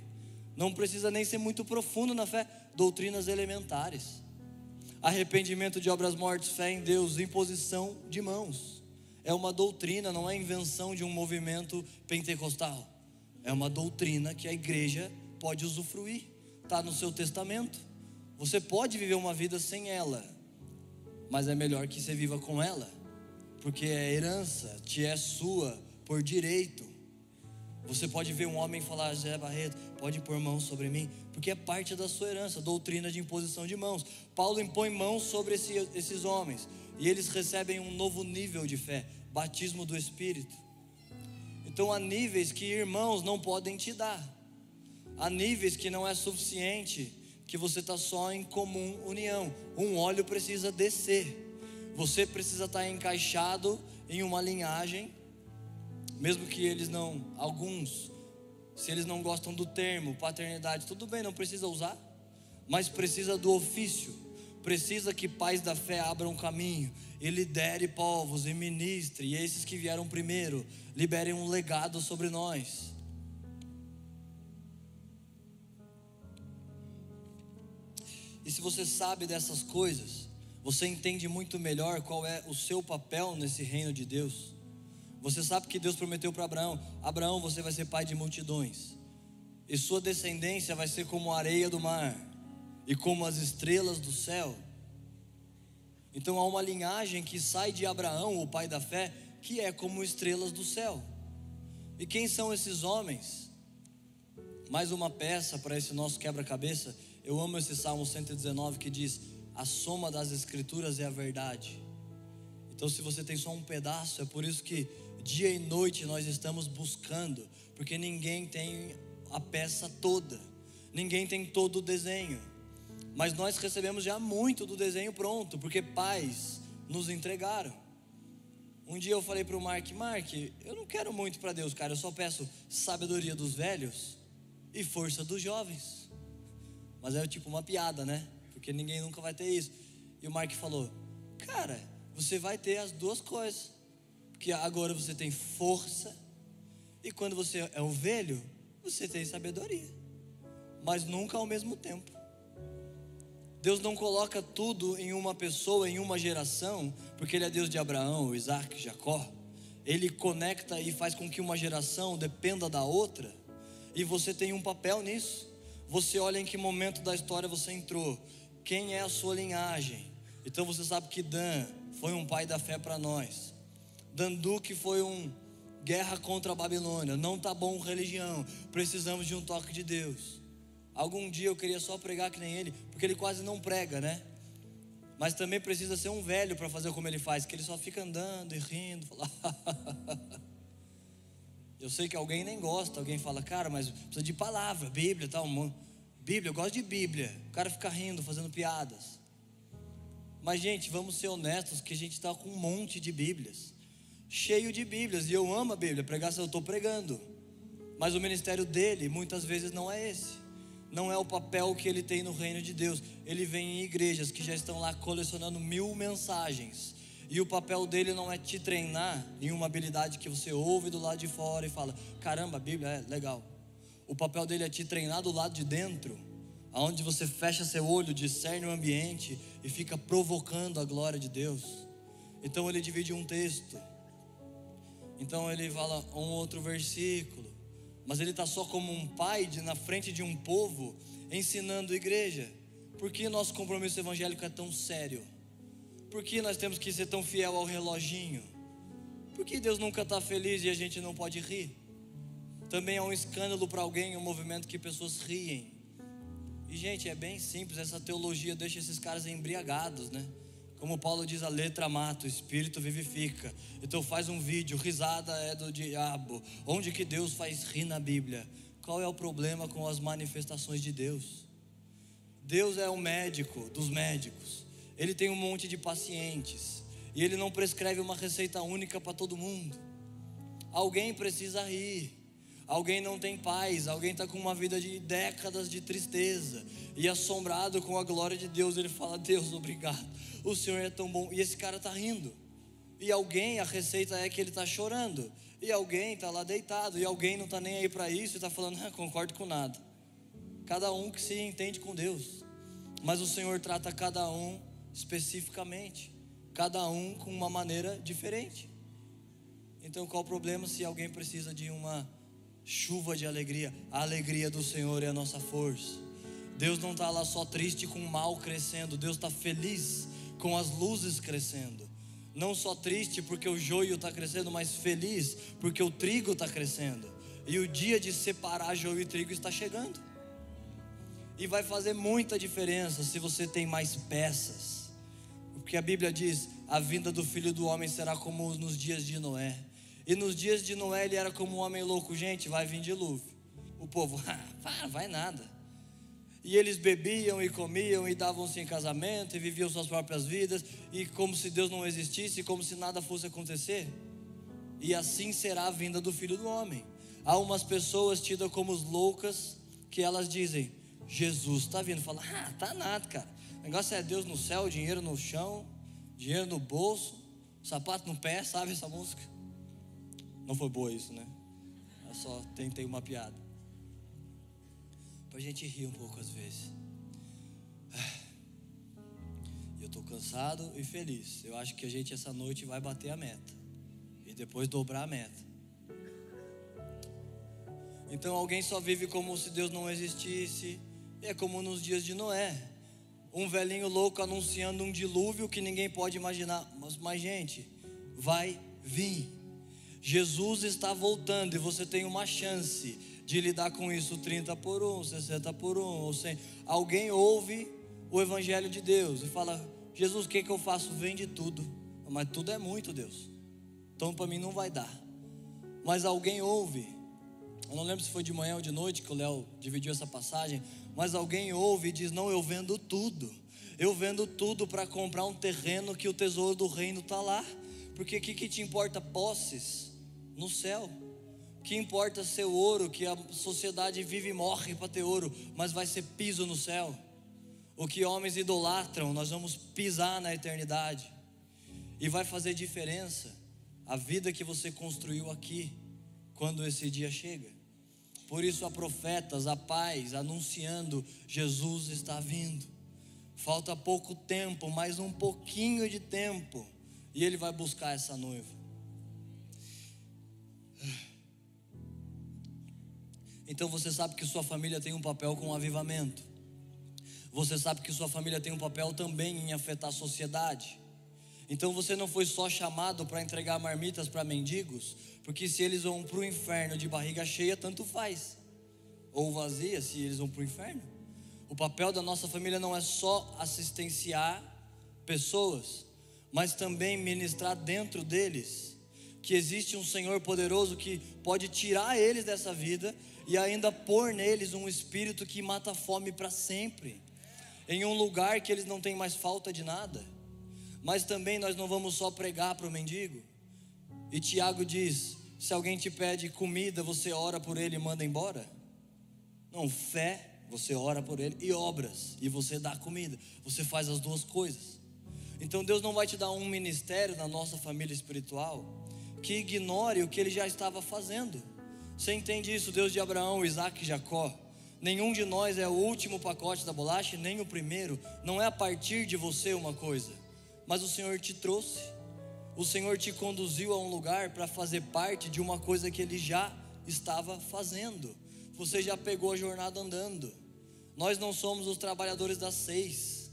Não precisa nem ser muito profundo na fé, doutrinas elementares. Arrependimento de obras mortas, fé em Deus, imposição de mãos. É uma doutrina, não é invenção de um movimento pentecostal. É uma doutrina que a igreja pode usufruir. Está no seu testamento. Você pode viver uma vida sem ela, mas é melhor que você viva com ela porque é herança, te é sua por direito. Você pode ver um homem falar, Zé Barreto, pode pôr mãos sobre mim, porque é parte da sua herança, doutrina de imposição de mãos. Paulo impõe mãos sobre esse, esses homens, e eles recebem um novo nível de fé, batismo do Espírito. Então há níveis que irmãos não podem te dar, há níveis que não é suficiente, que você está só em comum união. Um óleo precisa descer. Você precisa estar encaixado em uma linhagem, mesmo que eles não, alguns, se eles não gostam do termo paternidade, tudo bem, não precisa usar. mas precisa do ofício, precisa que pais da fé abram caminho e lidere povos e ministre, e esses que vieram primeiro liberem um legado sobre nós. E se você sabe dessas coisas, você entende muito melhor qual é o seu papel nesse reino de Deus. Você sabe que Deus prometeu para Abraão: Abraão, você vai ser pai de multidões, e sua descendência vai ser como a areia do mar e como as estrelas do céu. Então há uma linhagem que sai de Abraão, o pai da fé, que é como estrelas do céu. E quem são esses homens? Mais uma peça para esse nosso quebra-cabeça. Eu amo esse Salmo 119 que diz: A soma das Escrituras é a verdade. Então, se você tem só um pedaço, é por isso que dia e noite nós estamos buscando, porque ninguém tem a peça toda, ninguém tem todo o desenho. Mas nós recebemos já muito do desenho pronto, porque pais nos entregaram. Um dia eu falei para o Mark, Mark, eu não quero muito para Deus, cara, eu só peço sabedoria dos velhos e força dos jovens. Mas é tipo uma piada, né? Porque ninguém nunca vai ter isso. E o Mark falou, cara, você vai ter as duas coisas. Porque agora você tem força, e quando você é o velho, você tem sabedoria. Mas nunca ao mesmo tempo. Deus não coloca tudo em uma pessoa, em uma geração, porque Ele é Deus de Abraão, Isaac, Jacó. Ele conecta e faz com que uma geração dependa da outra, e você tem um papel nisso. Você olha em que momento da história você entrou, quem é a sua linhagem. Então você sabe que Dan foi um pai da fé para nós. Danduque foi um guerra contra a Babilônia. Não tá bom religião, precisamos de um toque de Deus. Algum dia eu queria só pregar que nem ele, porque ele quase não prega, né? Mas também precisa ser um velho para fazer como ele faz, que ele só fica andando e rindo. Fala... eu sei que alguém nem gosta, alguém fala, cara, mas precisa de palavra, Bíblia, tal. Bíblia, eu gosto de Bíblia. O cara fica rindo, fazendo piadas. Mas, gente, vamos ser honestos que a gente está com um monte de Bíblias, cheio de Bíblias, e eu amo a Bíblia, pregar eu estou pregando. Mas o ministério dele muitas vezes não é esse não é o papel que ele tem no reino de Deus. Ele vem em igrejas que já estão lá colecionando mil mensagens. E o papel dele não é te treinar em uma habilidade que você ouve do lado de fora e fala: caramba, a Bíblia é legal. O papel dele é te treinar do lado de dentro, aonde você fecha seu olho, discerne o ambiente e fica provocando a glória de Deus. Então ele divide um texto. Então ele fala um outro versículo mas ele está só como um pai de, na frente de um povo ensinando a igreja. Por que nosso compromisso evangélico é tão sério? Por que nós temos que ser tão fiel ao reloginho? Por que Deus nunca está feliz e a gente não pode rir? Também é um escândalo para alguém um movimento que pessoas riem. E gente, é bem simples, essa teologia deixa esses caras embriagados, né? Como Paulo diz, a letra mata, o espírito vivifica. Então faz um vídeo, risada é do diabo. Onde que Deus faz rir na Bíblia? Qual é o problema com as manifestações de Deus? Deus é o médico dos médicos. Ele tem um monte de pacientes. E ele não prescreve uma receita única para todo mundo. Alguém precisa rir. Alguém não tem paz, alguém está com uma vida de décadas de tristeza e assombrado com a glória de Deus. Ele fala: Deus, obrigado, o Senhor é tão bom. E esse cara está rindo. E alguém, a receita é que ele está chorando. E alguém está lá deitado. E alguém não está nem aí para isso e está falando: ah, concordo com nada. Cada um que se entende com Deus. Mas o Senhor trata cada um especificamente, cada um com uma maneira diferente. Então qual o problema se alguém precisa de uma chuva de alegria. A alegria do Senhor é a nossa força. Deus não está lá só triste com o mal crescendo, Deus está feliz com as luzes crescendo. Não só triste porque o joio está crescendo, mas feliz porque o trigo está crescendo. E o dia de separar joio e trigo está chegando. E vai fazer muita diferença se você tem mais peças. Porque a Bíblia diz: a vinda do filho do homem será como nos dias de Noé. E nos dias de Noé ele era como um homem louco, gente, vai vir dilúvio. O povo, ah, vai nada. E eles bebiam e comiam e davam-se em casamento e viviam suas próprias vidas, e como se Deus não existisse, como se nada fosse acontecer. E assim será a vinda do filho do homem. Há umas pessoas tidas como loucas que elas dizem: Jesus está vindo. Fala, ah, tá nada, cara. O negócio é Deus no céu, dinheiro no chão, dinheiro no bolso, sapato no pé, sabe essa música? Não foi boa isso, né? Eu só tentei uma piada. Pra gente rir um pouco às vezes. Eu estou cansado e feliz. Eu acho que a gente essa noite vai bater a meta. E depois dobrar a meta. Então alguém só vive como se Deus não existisse. É como nos dias de Noé. Um velhinho louco anunciando um dilúvio que ninguém pode imaginar. Mas, mas gente, vai vir. Jesus está voltando e você tem uma chance de lidar com isso 30 por 1, 60 por 1, ou 100. Alguém ouve o Evangelho de Deus e fala: Jesus, o que, que eu faço? Vende tudo. Mas tudo é muito, Deus. Então para mim não vai dar. Mas alguém ouve. Eu não lembro se foi de manhã ou de noite que o Léo dividiu essa passagem. Mas alguém ouve e diz: Não, eu vendo tudo. Eu vendo tudo para comprar um terreno que o tesouro do reino está lá. Porque o que, que te importa posses no céu? que importa ser ouro, que a sociedade vive e morre para ter ouro, mas vai ser piso no céu. O que homens idolatram, nós vamos pisar na eternidade. E vai fazer diferença a vida que você construiu aqui, quando esse dia chega. Por isso há profetas, há pais anunciando: Jesus está vindo. Falta pouco tempo, mais um pouquinho de tempo, e ele vai buscar essa noiva. Então você sabe que sua família tem um papel com o avivamento. Você sabe que sua família tem um papel também em afetar a sociedade. Então você não foi só chamado para entregar marmitas para mendigos, porque se eles vão para o inferno de barriga cheia, tanto faz. Ou vazia, se eles vão para o inferno. O papel da nossa família não é só assistenciar pessoas, mas também ministrar dentro deles que existe um Senhor poderoso que pode tirar eles dessa vida e ainda pôr neles um espírito que mata a fome para sempre, em um lugar que eles não têm mais falta de nada. Mas também nós não vamos só pregar para o mendigo. E Tiago diz: se alguém te pede comida, você ora por ele e manda embora? Não, fé, você ora por ele, e obras, e você dá comida. Você faz as duas coisas. Então Deus não vai te dar um ministério na nossa família espiritual que ignore o que ele já estava fazendo. Você entende isso, Deus de Abraão, Isaac e Jacó? Nenhum de nós é o último pacote da bolacha, nem o primeiro. Não é a partir de você uma coisa, mas o Senhor te trouxe. O Senhor te conduziu a um lugar para fazer parte de uma coisa que Ele já estava fazendo. Você já pegou a jornada andando. Nós não somos os trabalhadores das seis,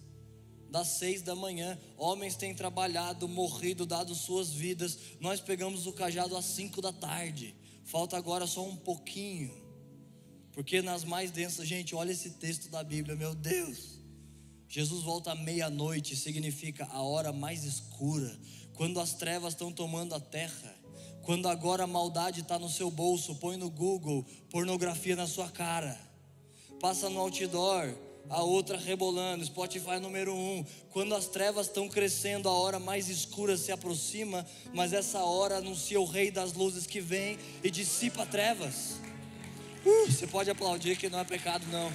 das seis da manhã. Homens têm trabalhado, morrido, dado suas vidas. Nós pegamos o cajado às cinco da tarde. Falta agora só um pouquinho. Porque nas mais densas, gente, olha esse texto da Bíblia, meu Deus. Jesus volta à meia-noite, significa a hora mais escura, quando as trevas estão tomando a terra, quando agora a maldade está no seu bolso, põe no Google pornografia na sua cara, passa no outdoor, a outra rebolando, Spotify número um. Quando as trevas estão crescendo, a hora mais escura se aproxima, mas essa hora anuncia o Rei das Luzes que vem e dissipa trevas. Uh, você pode aplaudir que não é pecado, não.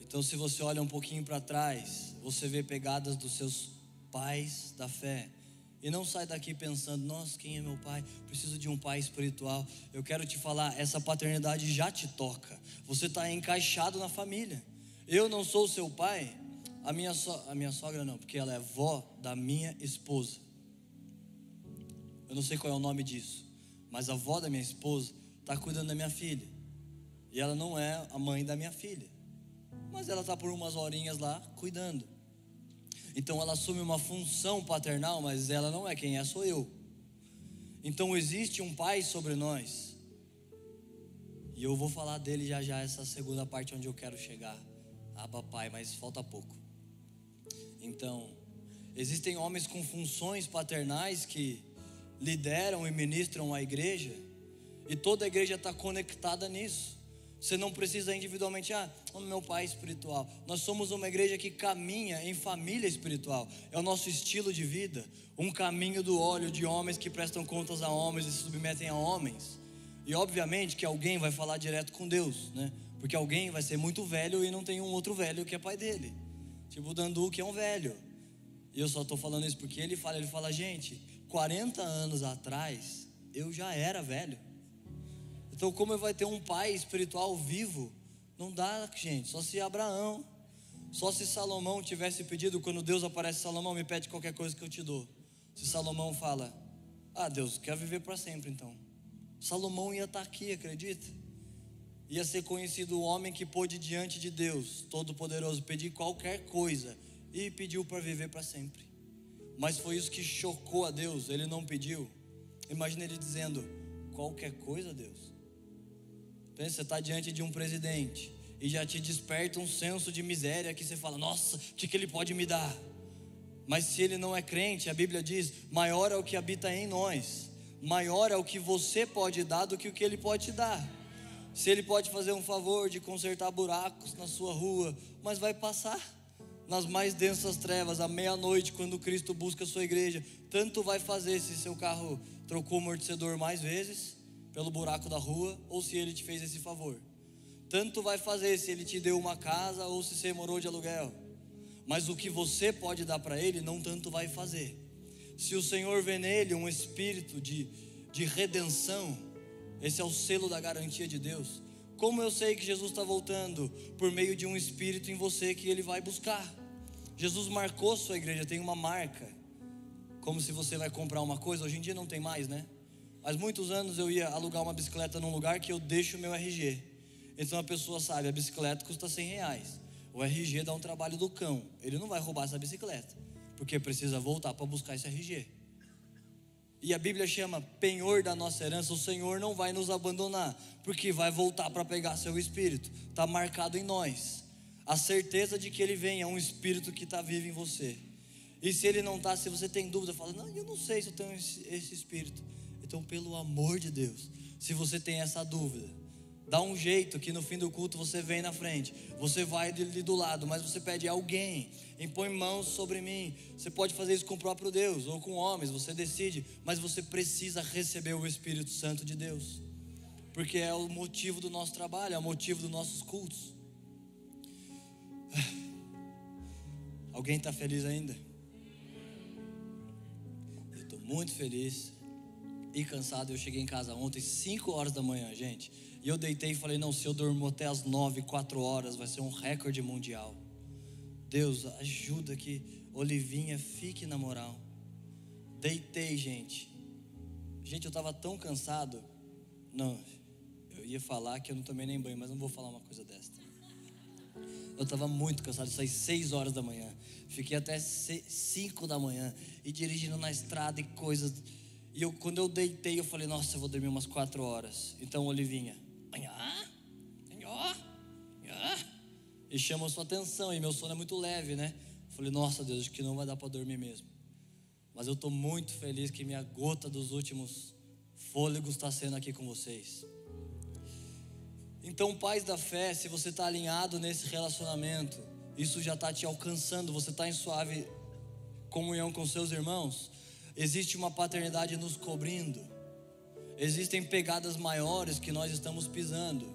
Então, se você olha um pouquinho para trás, você vê pegadas dos seus pais da fé e não sai daqui pensando, nossa, quem é meu pai? Preciso de um pai espiritual. Eu quero te falar, essa paternidade já te toca. Você está encaixado na família. Eu não sou seu pai. A minha, so, a minha sogra não, porque ela é vó da minha esposa. Eu não sei qual é o nome disso. Mas a vó da minha esposa está cuidando da minha filha. E ela não é a mãe da minha filha. Mas ela está por umas horinhas lá cuidando. Então ela assume uma função paternal, mas ela não é quem é, sou eu. Então existe um pai sobre nós. E eu vou falar dele já já, essa segunda parte onde eu quero chegar. Ah, papai, mas falta pouco. Então, existem homens com funções paternais que lideram e ministram a igreja, e toda a igreja está conectada nisso. Você não precisa individualmente, ah, o meu pai espiritual. Nós somos uma igreja que caminha em família espiritual. É o nosso estilo de vida. Um caminho do óleo de homens que prestam contas a homens e se submetem a homens. E obviamente que alguém vai falar direto com Deus, né? Porque alguém vai ser muito velho e não tem um outro velho que é pai dele. Tipo o Dandu, que é um velho. E eu só estou falando isso porque ele fala, ele fala, gente, 40 anos atrás eu já era velho. Então, como vai ter um pai espiritual vivo? Não dá, gente. Só se Abraão, só se Salomão tivesse pedido, quando Deus aparece, Salomão, me pede qualquer coisa que eu te dou. Se Salomão fala, ah, Deus, quer viver para sempre então. Salomão ia estar tá aqui, acredita? Ia ser conhecido o homem que pôde diante de Deus, Todo-Poderoso, pedir qualquer coisa e pediu para viver para sempre. Mas foi isso que chocou a Deus, ele não pediu. Imagina ele dizendo: qualquer coisa, Deus. Pensa, você está diante de um presidente e já te desperta um senso de miséria que você fala: Nossa, o que, que ele pode me dar? Mas se ele não é crente, a Bíblia diz: maior é o que habita em nós, maior é o que você pode dar do que o que ele pode te dar. Se ele pode fazer um favor de consertar buracos na sua rua, mas vai passar nas mais densas trevas, à meia-noite, quando Cristo busca a sua igreja, tanto vai fazer se seu carro trocou o amortecedor mais vezes, pelo buraco da rua ou se ele te fez esse favor. Tanto vai fazer se ele te deu uma casa ou se você morou de aluguel. Mas o que você pode dar para ele, não tanto vai fazer. Se o Senhor vê nele um espírito de, de redenção, esse é o selo da garantia de Deus. Como eu sei que Jesus está voltando? Por meio de um espírito em você que ele vai buscar. Jesus marcou sua igreja, tem uma marca. Como se você vai comprar uma coisa, hoje em dia não tem mais, né? Mas muitos anos eu ia alugar uma bicicleta num lugar que eu deixo o meu RG. Então a pessoa sabe, a bicicleta custa 100 reais. O RG dá um trabalho do cão. Ele não vai roubar essa bicicleta, porque precisa voltar para buscar esse RG. E a Bíblia chama penhor da nossa herança. O Senhor não vai nos abandonar, porque vai voltar para pegar seu espírito. Está marcado em nós. A certeza de que Ele vem é um espírito que está vivo em você. E se Ele não está, se você tem dúvida, fala: Não, eu não sei se eu tenho esse, esse espírito. Então, pelo amor de Deus, se você tem essa dúvida, dá um jeito que no fim do culto você vem na frente, você vai ali do lado, mas você pede alguém, impõe mãos sobre mim. Você pode fazer isso com o próprio Deus ou com homens, você decide, mas você precisa receber o Espírito Santo de Deus, porque é o motivo do nosso trabalho, é o motivo dos nossos cultos. Alguém está feliz ainda? Eu estou muito feliz e cansado. Eu cheguei em casa ontem, 5 horas da manhã, gente. E eu deitei e falei: não, se eu dormo até as 9, 4 horas, vai ser um recorde mundial. Deus, ajuda que Olivinha fique na moral. Deitei, gente. Gente, eu estava tão cansado. Não, eu ia falar que eu não tomei nem banho, mas não vou falar uma coisa desta. Eu estava muito cansado, saí 6 horas da manhã. Fiquei até 5 da manhã e dirigindo na estrada e coisas e eu, quando eu deitei, eu falei, nossa, eu vou dormir umas quatro horas. Então, Olivinha. E chama a sua atenção, e meu sono é muito leve, né? Eu falei, nossa Deus, acho que não vai dar para dormir mesmo. Mas eu estou muito feliz que minha gota dos últimos fôlegos está sendo aqui com vocês. Então, pais da fé, se você está alinhado nesse relacionamento, isso já está te alcançando, você está em suave comunhão com seus irmãos, Existe uma paternidade nos cobrindo. Existem pegadas maiores que nós estamos pisando.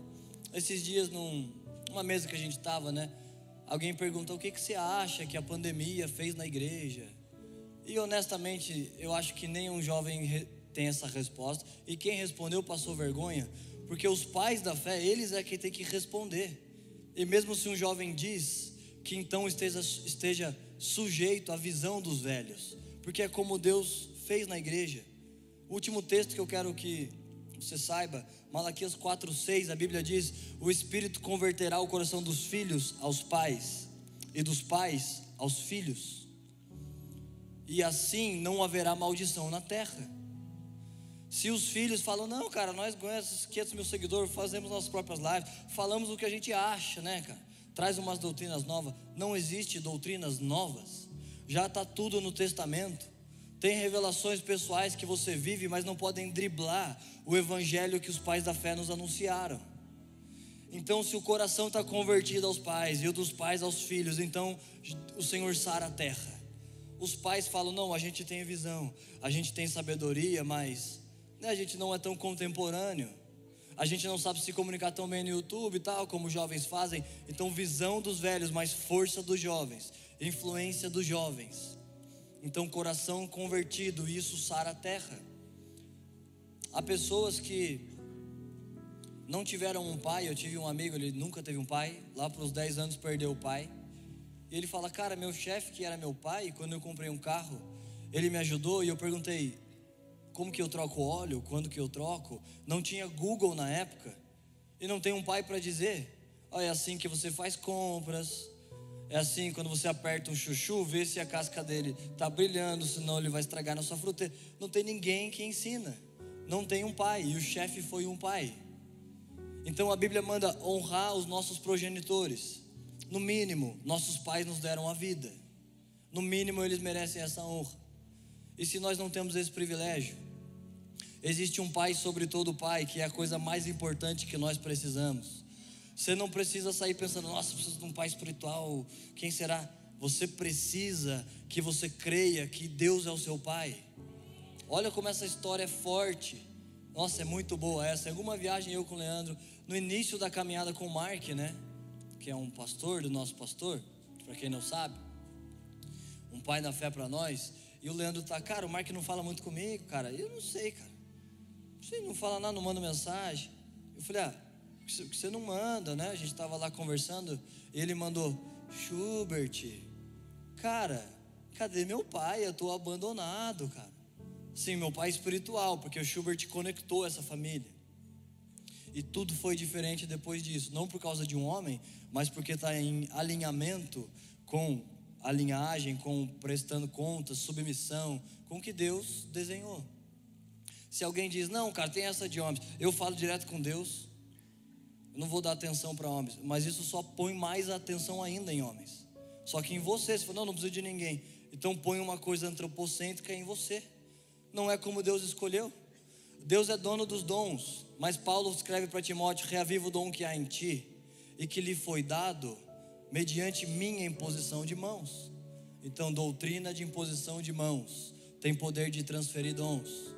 Esses dias, num, numa mesa que a gente estava, né? Alguém perguntou o que, que você acha que a pandemia fez na igreja. E honestamente, eu acho que nenhum jovem tem essa resposta. E quem respondeu passou vergonha, porque os pais da fé, eles é quem tem que responder. E mesmo se um jovem diz, que então esteja, esteja sujeito à visão dos velhos porque é como Deus fez na igreja. O último texto que eu quero que você saiba, Malaquias 4:6, a Bíblia diz: "O Espírito converterá o coração dos filhos aos pais e dos pais aos filhos, e assim não haverá maldição na terra." Se os filhos falam, não, cara, nós conhecemos 500 mil seguidores, fazemos nossas próprias lives, falamos o que a gente acha, né, cara? Traz umas doutrinas novas. Não existe doutrinas novas já está tudo no testamento. Tem revelações pessoais que você vive, mas não podem driblar o evangelho que os pais da fé nos anunciaram. Então se o coração está convertido aos pais e o dos pais aos filhos, então o Senhor sara a terra. Os pais falam: não, a gente tem visão, a gente tem sabedoria, mas né, a gente não é tão contemporâneo. A gente não sabe se comunicar tão bem no YouTube e tal, como os jovens fazem. Então, visão dos velhos, mas força dos jovens, influência dos jovens. Então, coração convertido, isso sara a terra. Há pessoas que não tiveram um pai. Eu tive um amigo, ele nunca teve um pai. Lá para os 10 anos perdeu o pai. E ele fala: Cara, meu chefe, que era meu pai, quando eu comprei um carro, ele me ajudou. E eu perguntei: Como que eu troco óleo? Quando que eu troco? Não tinha Google na época. E não tem um pai para dizer: Olha, é assim que você faz compras. É assim, quando você aperta um chuchu, vê se a casca dele está brilhando, senão ele vai estragar na sua fruteira. Não tem ninguém que ensina. Não tem um pai. E o chefe foi um pai. Então a Bíblia manda honrar os nossos progenitores. No mínimo, nossos pais nos deram a vida. No mínimo, eles merecem essa honra. E se nós não temos esse privilégio, existe um pai sobre todo pai, que é a coisa mais importante que nós precisamos. Você não precisa sair pensando, nossa, preciso de um pai espiritual, quem será? Você precisa que você creia que Deus é o seu pai. Olha como essa história é forte. Nossa, é muito boa essa. Em alguma viagem eu com o Leandro, no início da caminhada com o Mark, né? Que é um pastor do nosso pastor, para quem não sabe, um pai da fé para nós. E o Leandro tá, cara, o Mark não fala muito comigo, cara. Eu não sei, cara. Você não fala nada, não manda mensagem. Eu falei, ah, que você não manda, né? A gente tava lá conversando, ele mandou, Schubert, cara, cadê meu pai? Eu tô abandonado, cara. Sim, meu pai espiritual, porque o Schubert conectou essa família. E tudo foi diferente depois disso, não por causa de um homem, mas porque está em alinhamento com a linhagem, com prestando contas, submissão, com o que Deus desenhou. Se alguém diz, não, cara, tem essa de homens, eu falo direto com Deus, eu não vou dar atenção para homens, mas isso só põe mais atenção ainda em homens. Só que em você, você fala, não, não preciso de ninguém. Então põe uma coisa antropocêntrica em você não é como Deus escolheu. Deus é dono dos dons, mas Paulo escreve para Timóteo: reaviva o dom que há em ti e que lhe foi dado mediante minha imposição de mãos. Então, doutrina de imposição de mãos tem poder de transferir dons.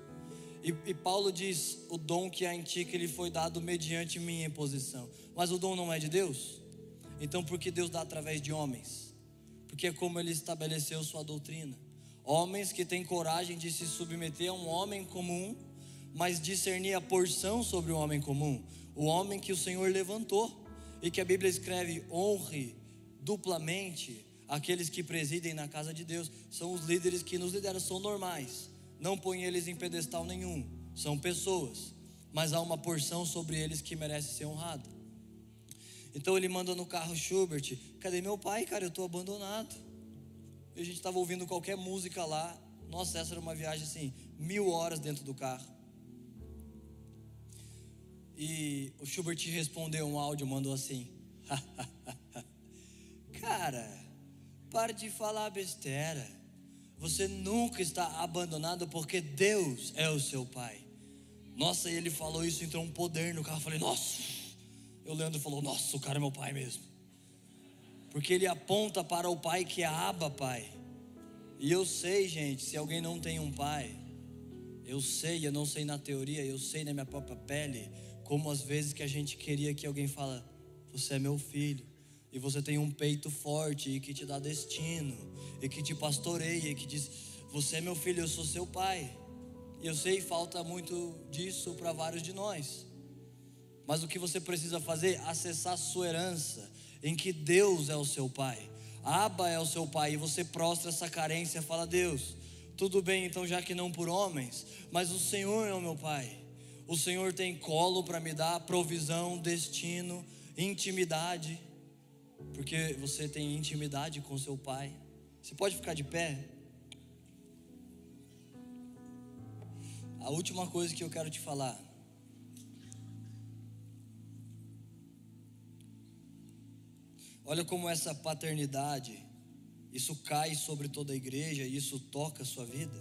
E, e, Paulo diz: o dom que há em ti que lhe foi dado mediante minha imposição. Mas o dom não é de Deus? Então, por que Deus dá através de homens? Porque é como ele estabeleceu sua doutrina. Homens que têm coragem de se submeter a um homem comum, mas discernir a porção sobre o homem comum, o homem que o Senhor levantou e que a Bíblia escreve: honre duplamente aqueles que presidem na casa de Deus. São os líderes que nos lideram, são normais, não põe eles em pedestal nenhum, são pessoas, mas há uma porção sobre eles que merece ser honrada. Então ele manda no carro Schubert: cadê meu pai, cara? Eu estou abandonado e a gente estava ouvindo qualquer música lá. Nossa, essa era uma viagem assim, mil horas dentro do carro. E o Schubert respondeu um áudio, mandou assim: Cara, pare de falar besteira. Você nunca está abandonado porque Deus é o seu pai. Nossa, e ele falou isso, entrou um poder no carro. Eu falei, nossa. E o Leandro falou, nossa, o cara é meu pai mesmo porque ele aponta para o pai que é Abba Pai. E eu sei, gente, se alguém não tem um pai, eu sei, eu não sei na teoria, eu sei na minha própria pele, como às vezes que a gente queria que alguém fala, você é meu filho, e você tem um peito forte e que te dá destino, e que te pastoreia, e que diz, você é meu filho, eu sou seu pai. E eu sei, falta muito disso para vários de nós. Mas o que você precisa fazer? Acessar a sua herança em que Deus é o seu pai, Abba é o seu pai, e você prostra essa carência e fala: Deus, tudo bem, então, já que não por homens, mas o Senhor é o meu pai. O Senhor tem colo para me dar provisão, destino, intimidade, porque você tem intimidade com seu pai. Você pode ficar de pé? A última coisa que eu quero te falar. Olha como essa paternidade, isso cai sobre toda a igreja isso toca a sua vida.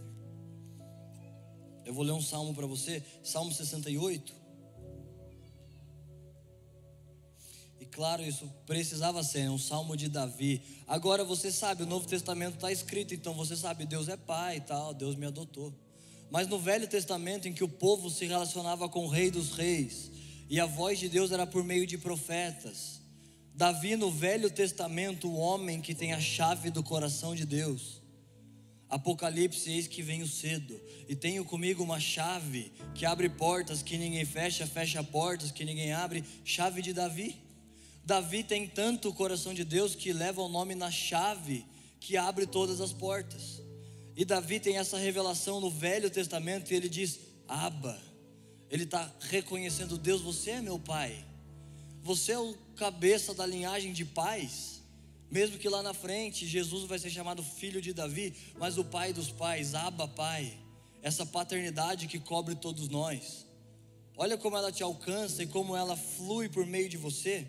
Eu vou ler um salmo para você, Salmo 68. Claro, isso precisava ser um salmo de Davi. Agora você sabe, o Novo Testamento está escrito, então você sabe, Deus é pai e tal, Deus me adotou. Mas no Velho Testamento, em que o povo se relacionava com o Rei dos Reis, e a voz de Deus era por meio de profetas, Davi, no Velho Testamento, o homem que tem a chave do coração de Deus, Apocalipse, eis que venho cedo, e tenho comigo uma chave que abre portas que ninguém fecha, fecha portas que ninguém abre, chave de Davi. Davi tem tanto o coração de Deus que leva o nome na chave que abre todas as portas. E Davi tem essa revelação no Velho Testamento e ele diz: Abba. Ele está reconhecendo Deus, você é meu pai. Você é o cabeça da linhagem de pais. Mesmo que lá na frente Jesus vai ser chamado filho de Davi, mas o pai dos pais, Abba Pai, essa paternidade que cobre todos nós. Olha como ela te alcança e como ela flui por meio de você.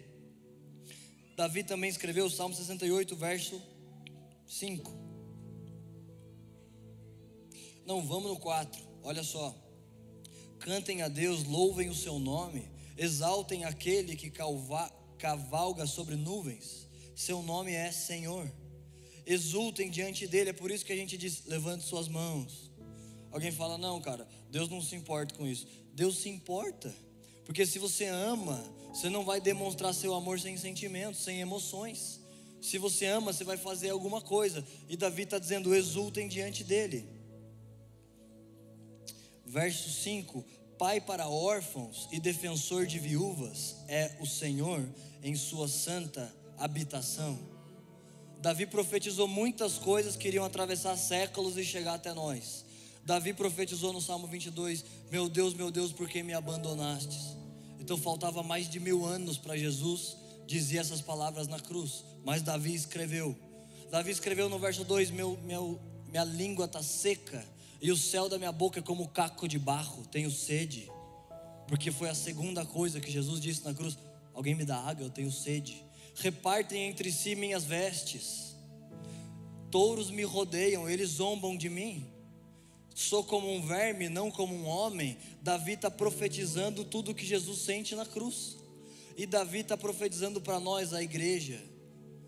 Davi também escreveu o Salmo 68, verso 5. Não, vamos no 4. Olha só. Cantem a Deus, louvem o seu nome, exaltem aquele que cavalga sobre nuvens seu nome é Senhor. Exultem diante dele, é por isso que a gente diz: levante suas mãos. Alguém fala: não, cara, Deus não se importa com isso. Deus se importa, porque se você ama, você não vai demonstrar seu amor sem sentimentos, sem emoções. Se você ama, você vai fazer alguma coisa. E Davi está dizendo: exultem diante dele. Verso 5: Pai para órfãos e defensor de viúvas é o Senhor em sua santa habitação. Davi profetizou muitas coisas que iriam atravessar séculos e chegar até nós. Davi profetizou no Salmo 22: Meu Deus, meu Deus, por que me abandonastes? Então faltava mais de mil anos para Jesus dizer essas palavras na cruz, mas Davi escreveu. Davi escreveu no verso 2: meu, meu, Minha língua está seca e o céu da minha boca é como caco de barro, tenho sede, porque foi a segunda coisa que Jesus disse na cruz: Alguém me dá água, eu tenho sede repartem entre si minhas vestes. Touros me rodeiam, eles zombam de mim. Sou como um verme, não como um homem. Davi está profetizando tudo o que Jesus sente na cruz. E Davi está profetizando para nós, a igreja.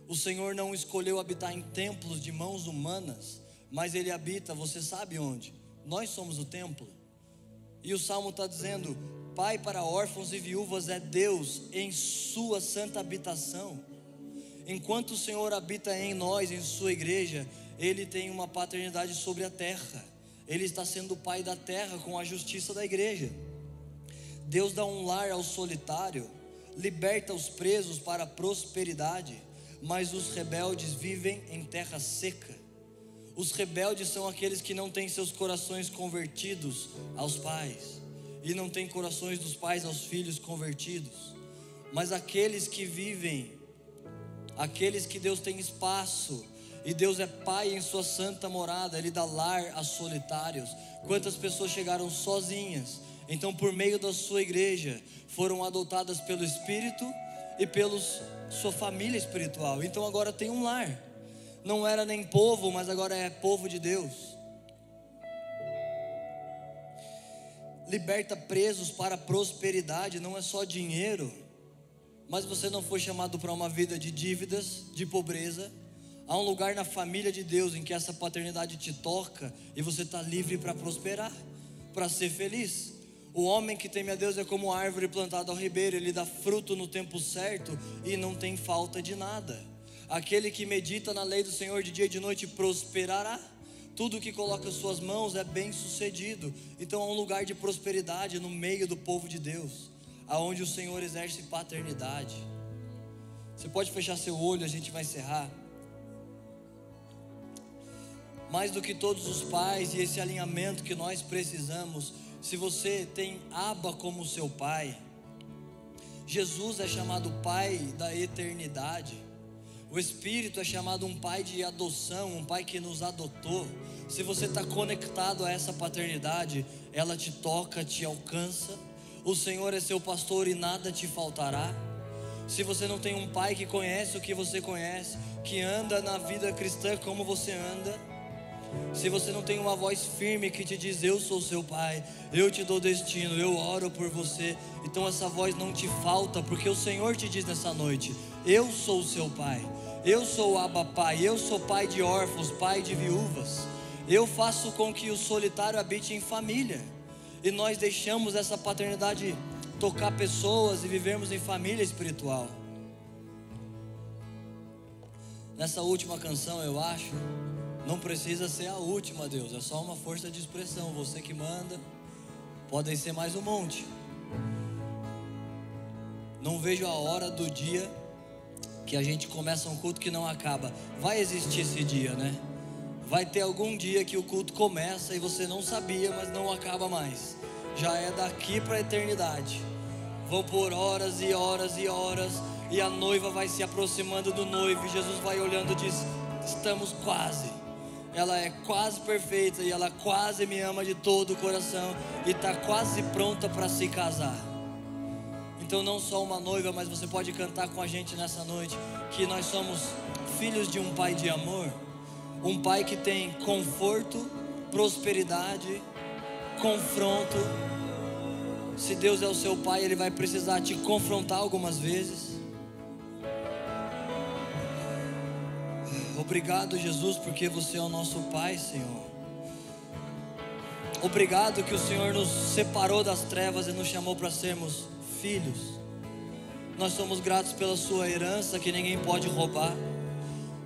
O Senhor não escolheu habitar em templos de mãos humanas, mas Ele habita, você sabe onde? Nós somos o templo. E o salmo está dizendo: Pai para órfãos e viúvas é Deus em Sua santa habitação. Enquanto o Senhor habita em nós, em Sua igreja, Ele tem uma paternidade sobre a terra. Ele está sendo o Pai da terra com a justiça da igreja. Deus dá um lar ao solitário, liberta os presos para a prosperidade, mas os rebeldes vivem em terra seca. Os rebeldes são aqueles que não têm seus corações convertidos aos pais e não tem corações dos pais aos filhos convertidos, mas aqueles que vivem, aqueles que Deus tem espaço, e Deus é Pai em Sua santa morada, Ele dá lar a solitários. Quantas pessoas chegaram sozinhas, então por meio da Sua igreja foram adotadas pelo Espírito e pela sua família espiritual, então agora tem um lar, não era nem povo, mas agora é povo de Deus. liberta presos para prosperidade, não é só dinheiro, mas você não foi chamado para uma vida de dívidas, de pobreza. Há um lugar na família de Deus em que essa paternidade te toca e você está livre para prosperar, para ser feliz. O homem que teme a Deus é como árvore plantada ao ribeiro, ele dá fruto no tempo certo e não tem falta de nada. Aquele que medita na lei do Senhor de dia e de noite prosperará. Tudo que coloca suas mãos é bem sucedido. Então há um lugar de prosperidade no meio do povo de Deus, aonde o Senhor exerce paternidade. Você pode fechar seu olho, a gente vai encerrar. Mais do que todos os pais e esse alinhamento que nós precisamos, se você tem Aba como seu pai, Jesus é chamado Pai da eternidade. O Espírito é chamado um pai de adoção, um pai que nos adotou. Se você está conectado a essa paternidade, ela te toca, te alcança. O Senhor é seu pastor e nada te faltará. Se você não tem um pai que conhece o que você conhece, que anda na vida cristã como você anda, se você não tem uma voz firme que te diz: Eu sou seu pai, eu te dou destino, eu oro por você, então essa voz não te falta, porque o Senhor te diz nessa noite: Eu sou seu pai, eu sou Abba Pai, eu sou pai de órfãos, pai de viúvas, eu faço com que o solitário habite em família, e nós deixamos essa paternidade tocar pessoas e vivermos em família espiritual. Nessa última canção, eu acho não precisa ser a última, Deus, é só uma força de expressão. Você que manda, podem ser mais um monte. Não vejo a hora do dia que a gente começa um culto que não acaba. Vai existir esse dia, né? Vai ter algum dia que o culto começa e você não sabia, mas não acaba mais. Já é daqui para a eternidade. Vão por horas e horas e horas e a noiva vai se aproximando do noivo. E Jesus vai olhando e diz: Estamos quase ela é quase perfeita e ela quase me ama de todo o coração e está quase pronta para se casar. Então, não só uma noiva, mas você pode cantar com a gente nessa noite que nós somos filhos de um pai de amor, um pai que tem conforto, prosperidade, confronto. Se Deus é o seu pai, ele vai precisar te confrontar algumas vezes. Obrigado, Jesus, porque você é o nosso Pai, Senhor. Obrigado que o Senhor nos separou das trevas e nos chamou para sermos filhos. Nós somos gratos pela Sua herança que ninguém pode roubar.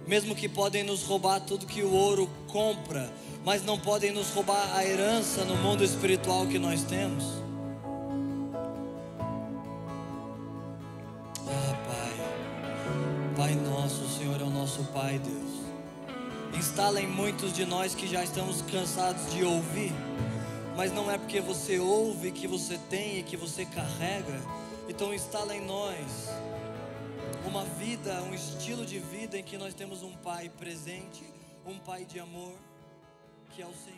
Mesmo que podem nos roubar tudo que o ouro compra, mas não podem nos roubar a herança no mundo espiritual que nós temos. Pai, nosso, o Senhor é o nosso Pai, Deus instala em muitos de nós que já estamos cansados de ouvir, mas não é porque você ouve que você tem e que você carrega, então instala em nós uma vida, um estilo de vida em que nós temos um Pai presente, um Pai de amor, que é o Senhor.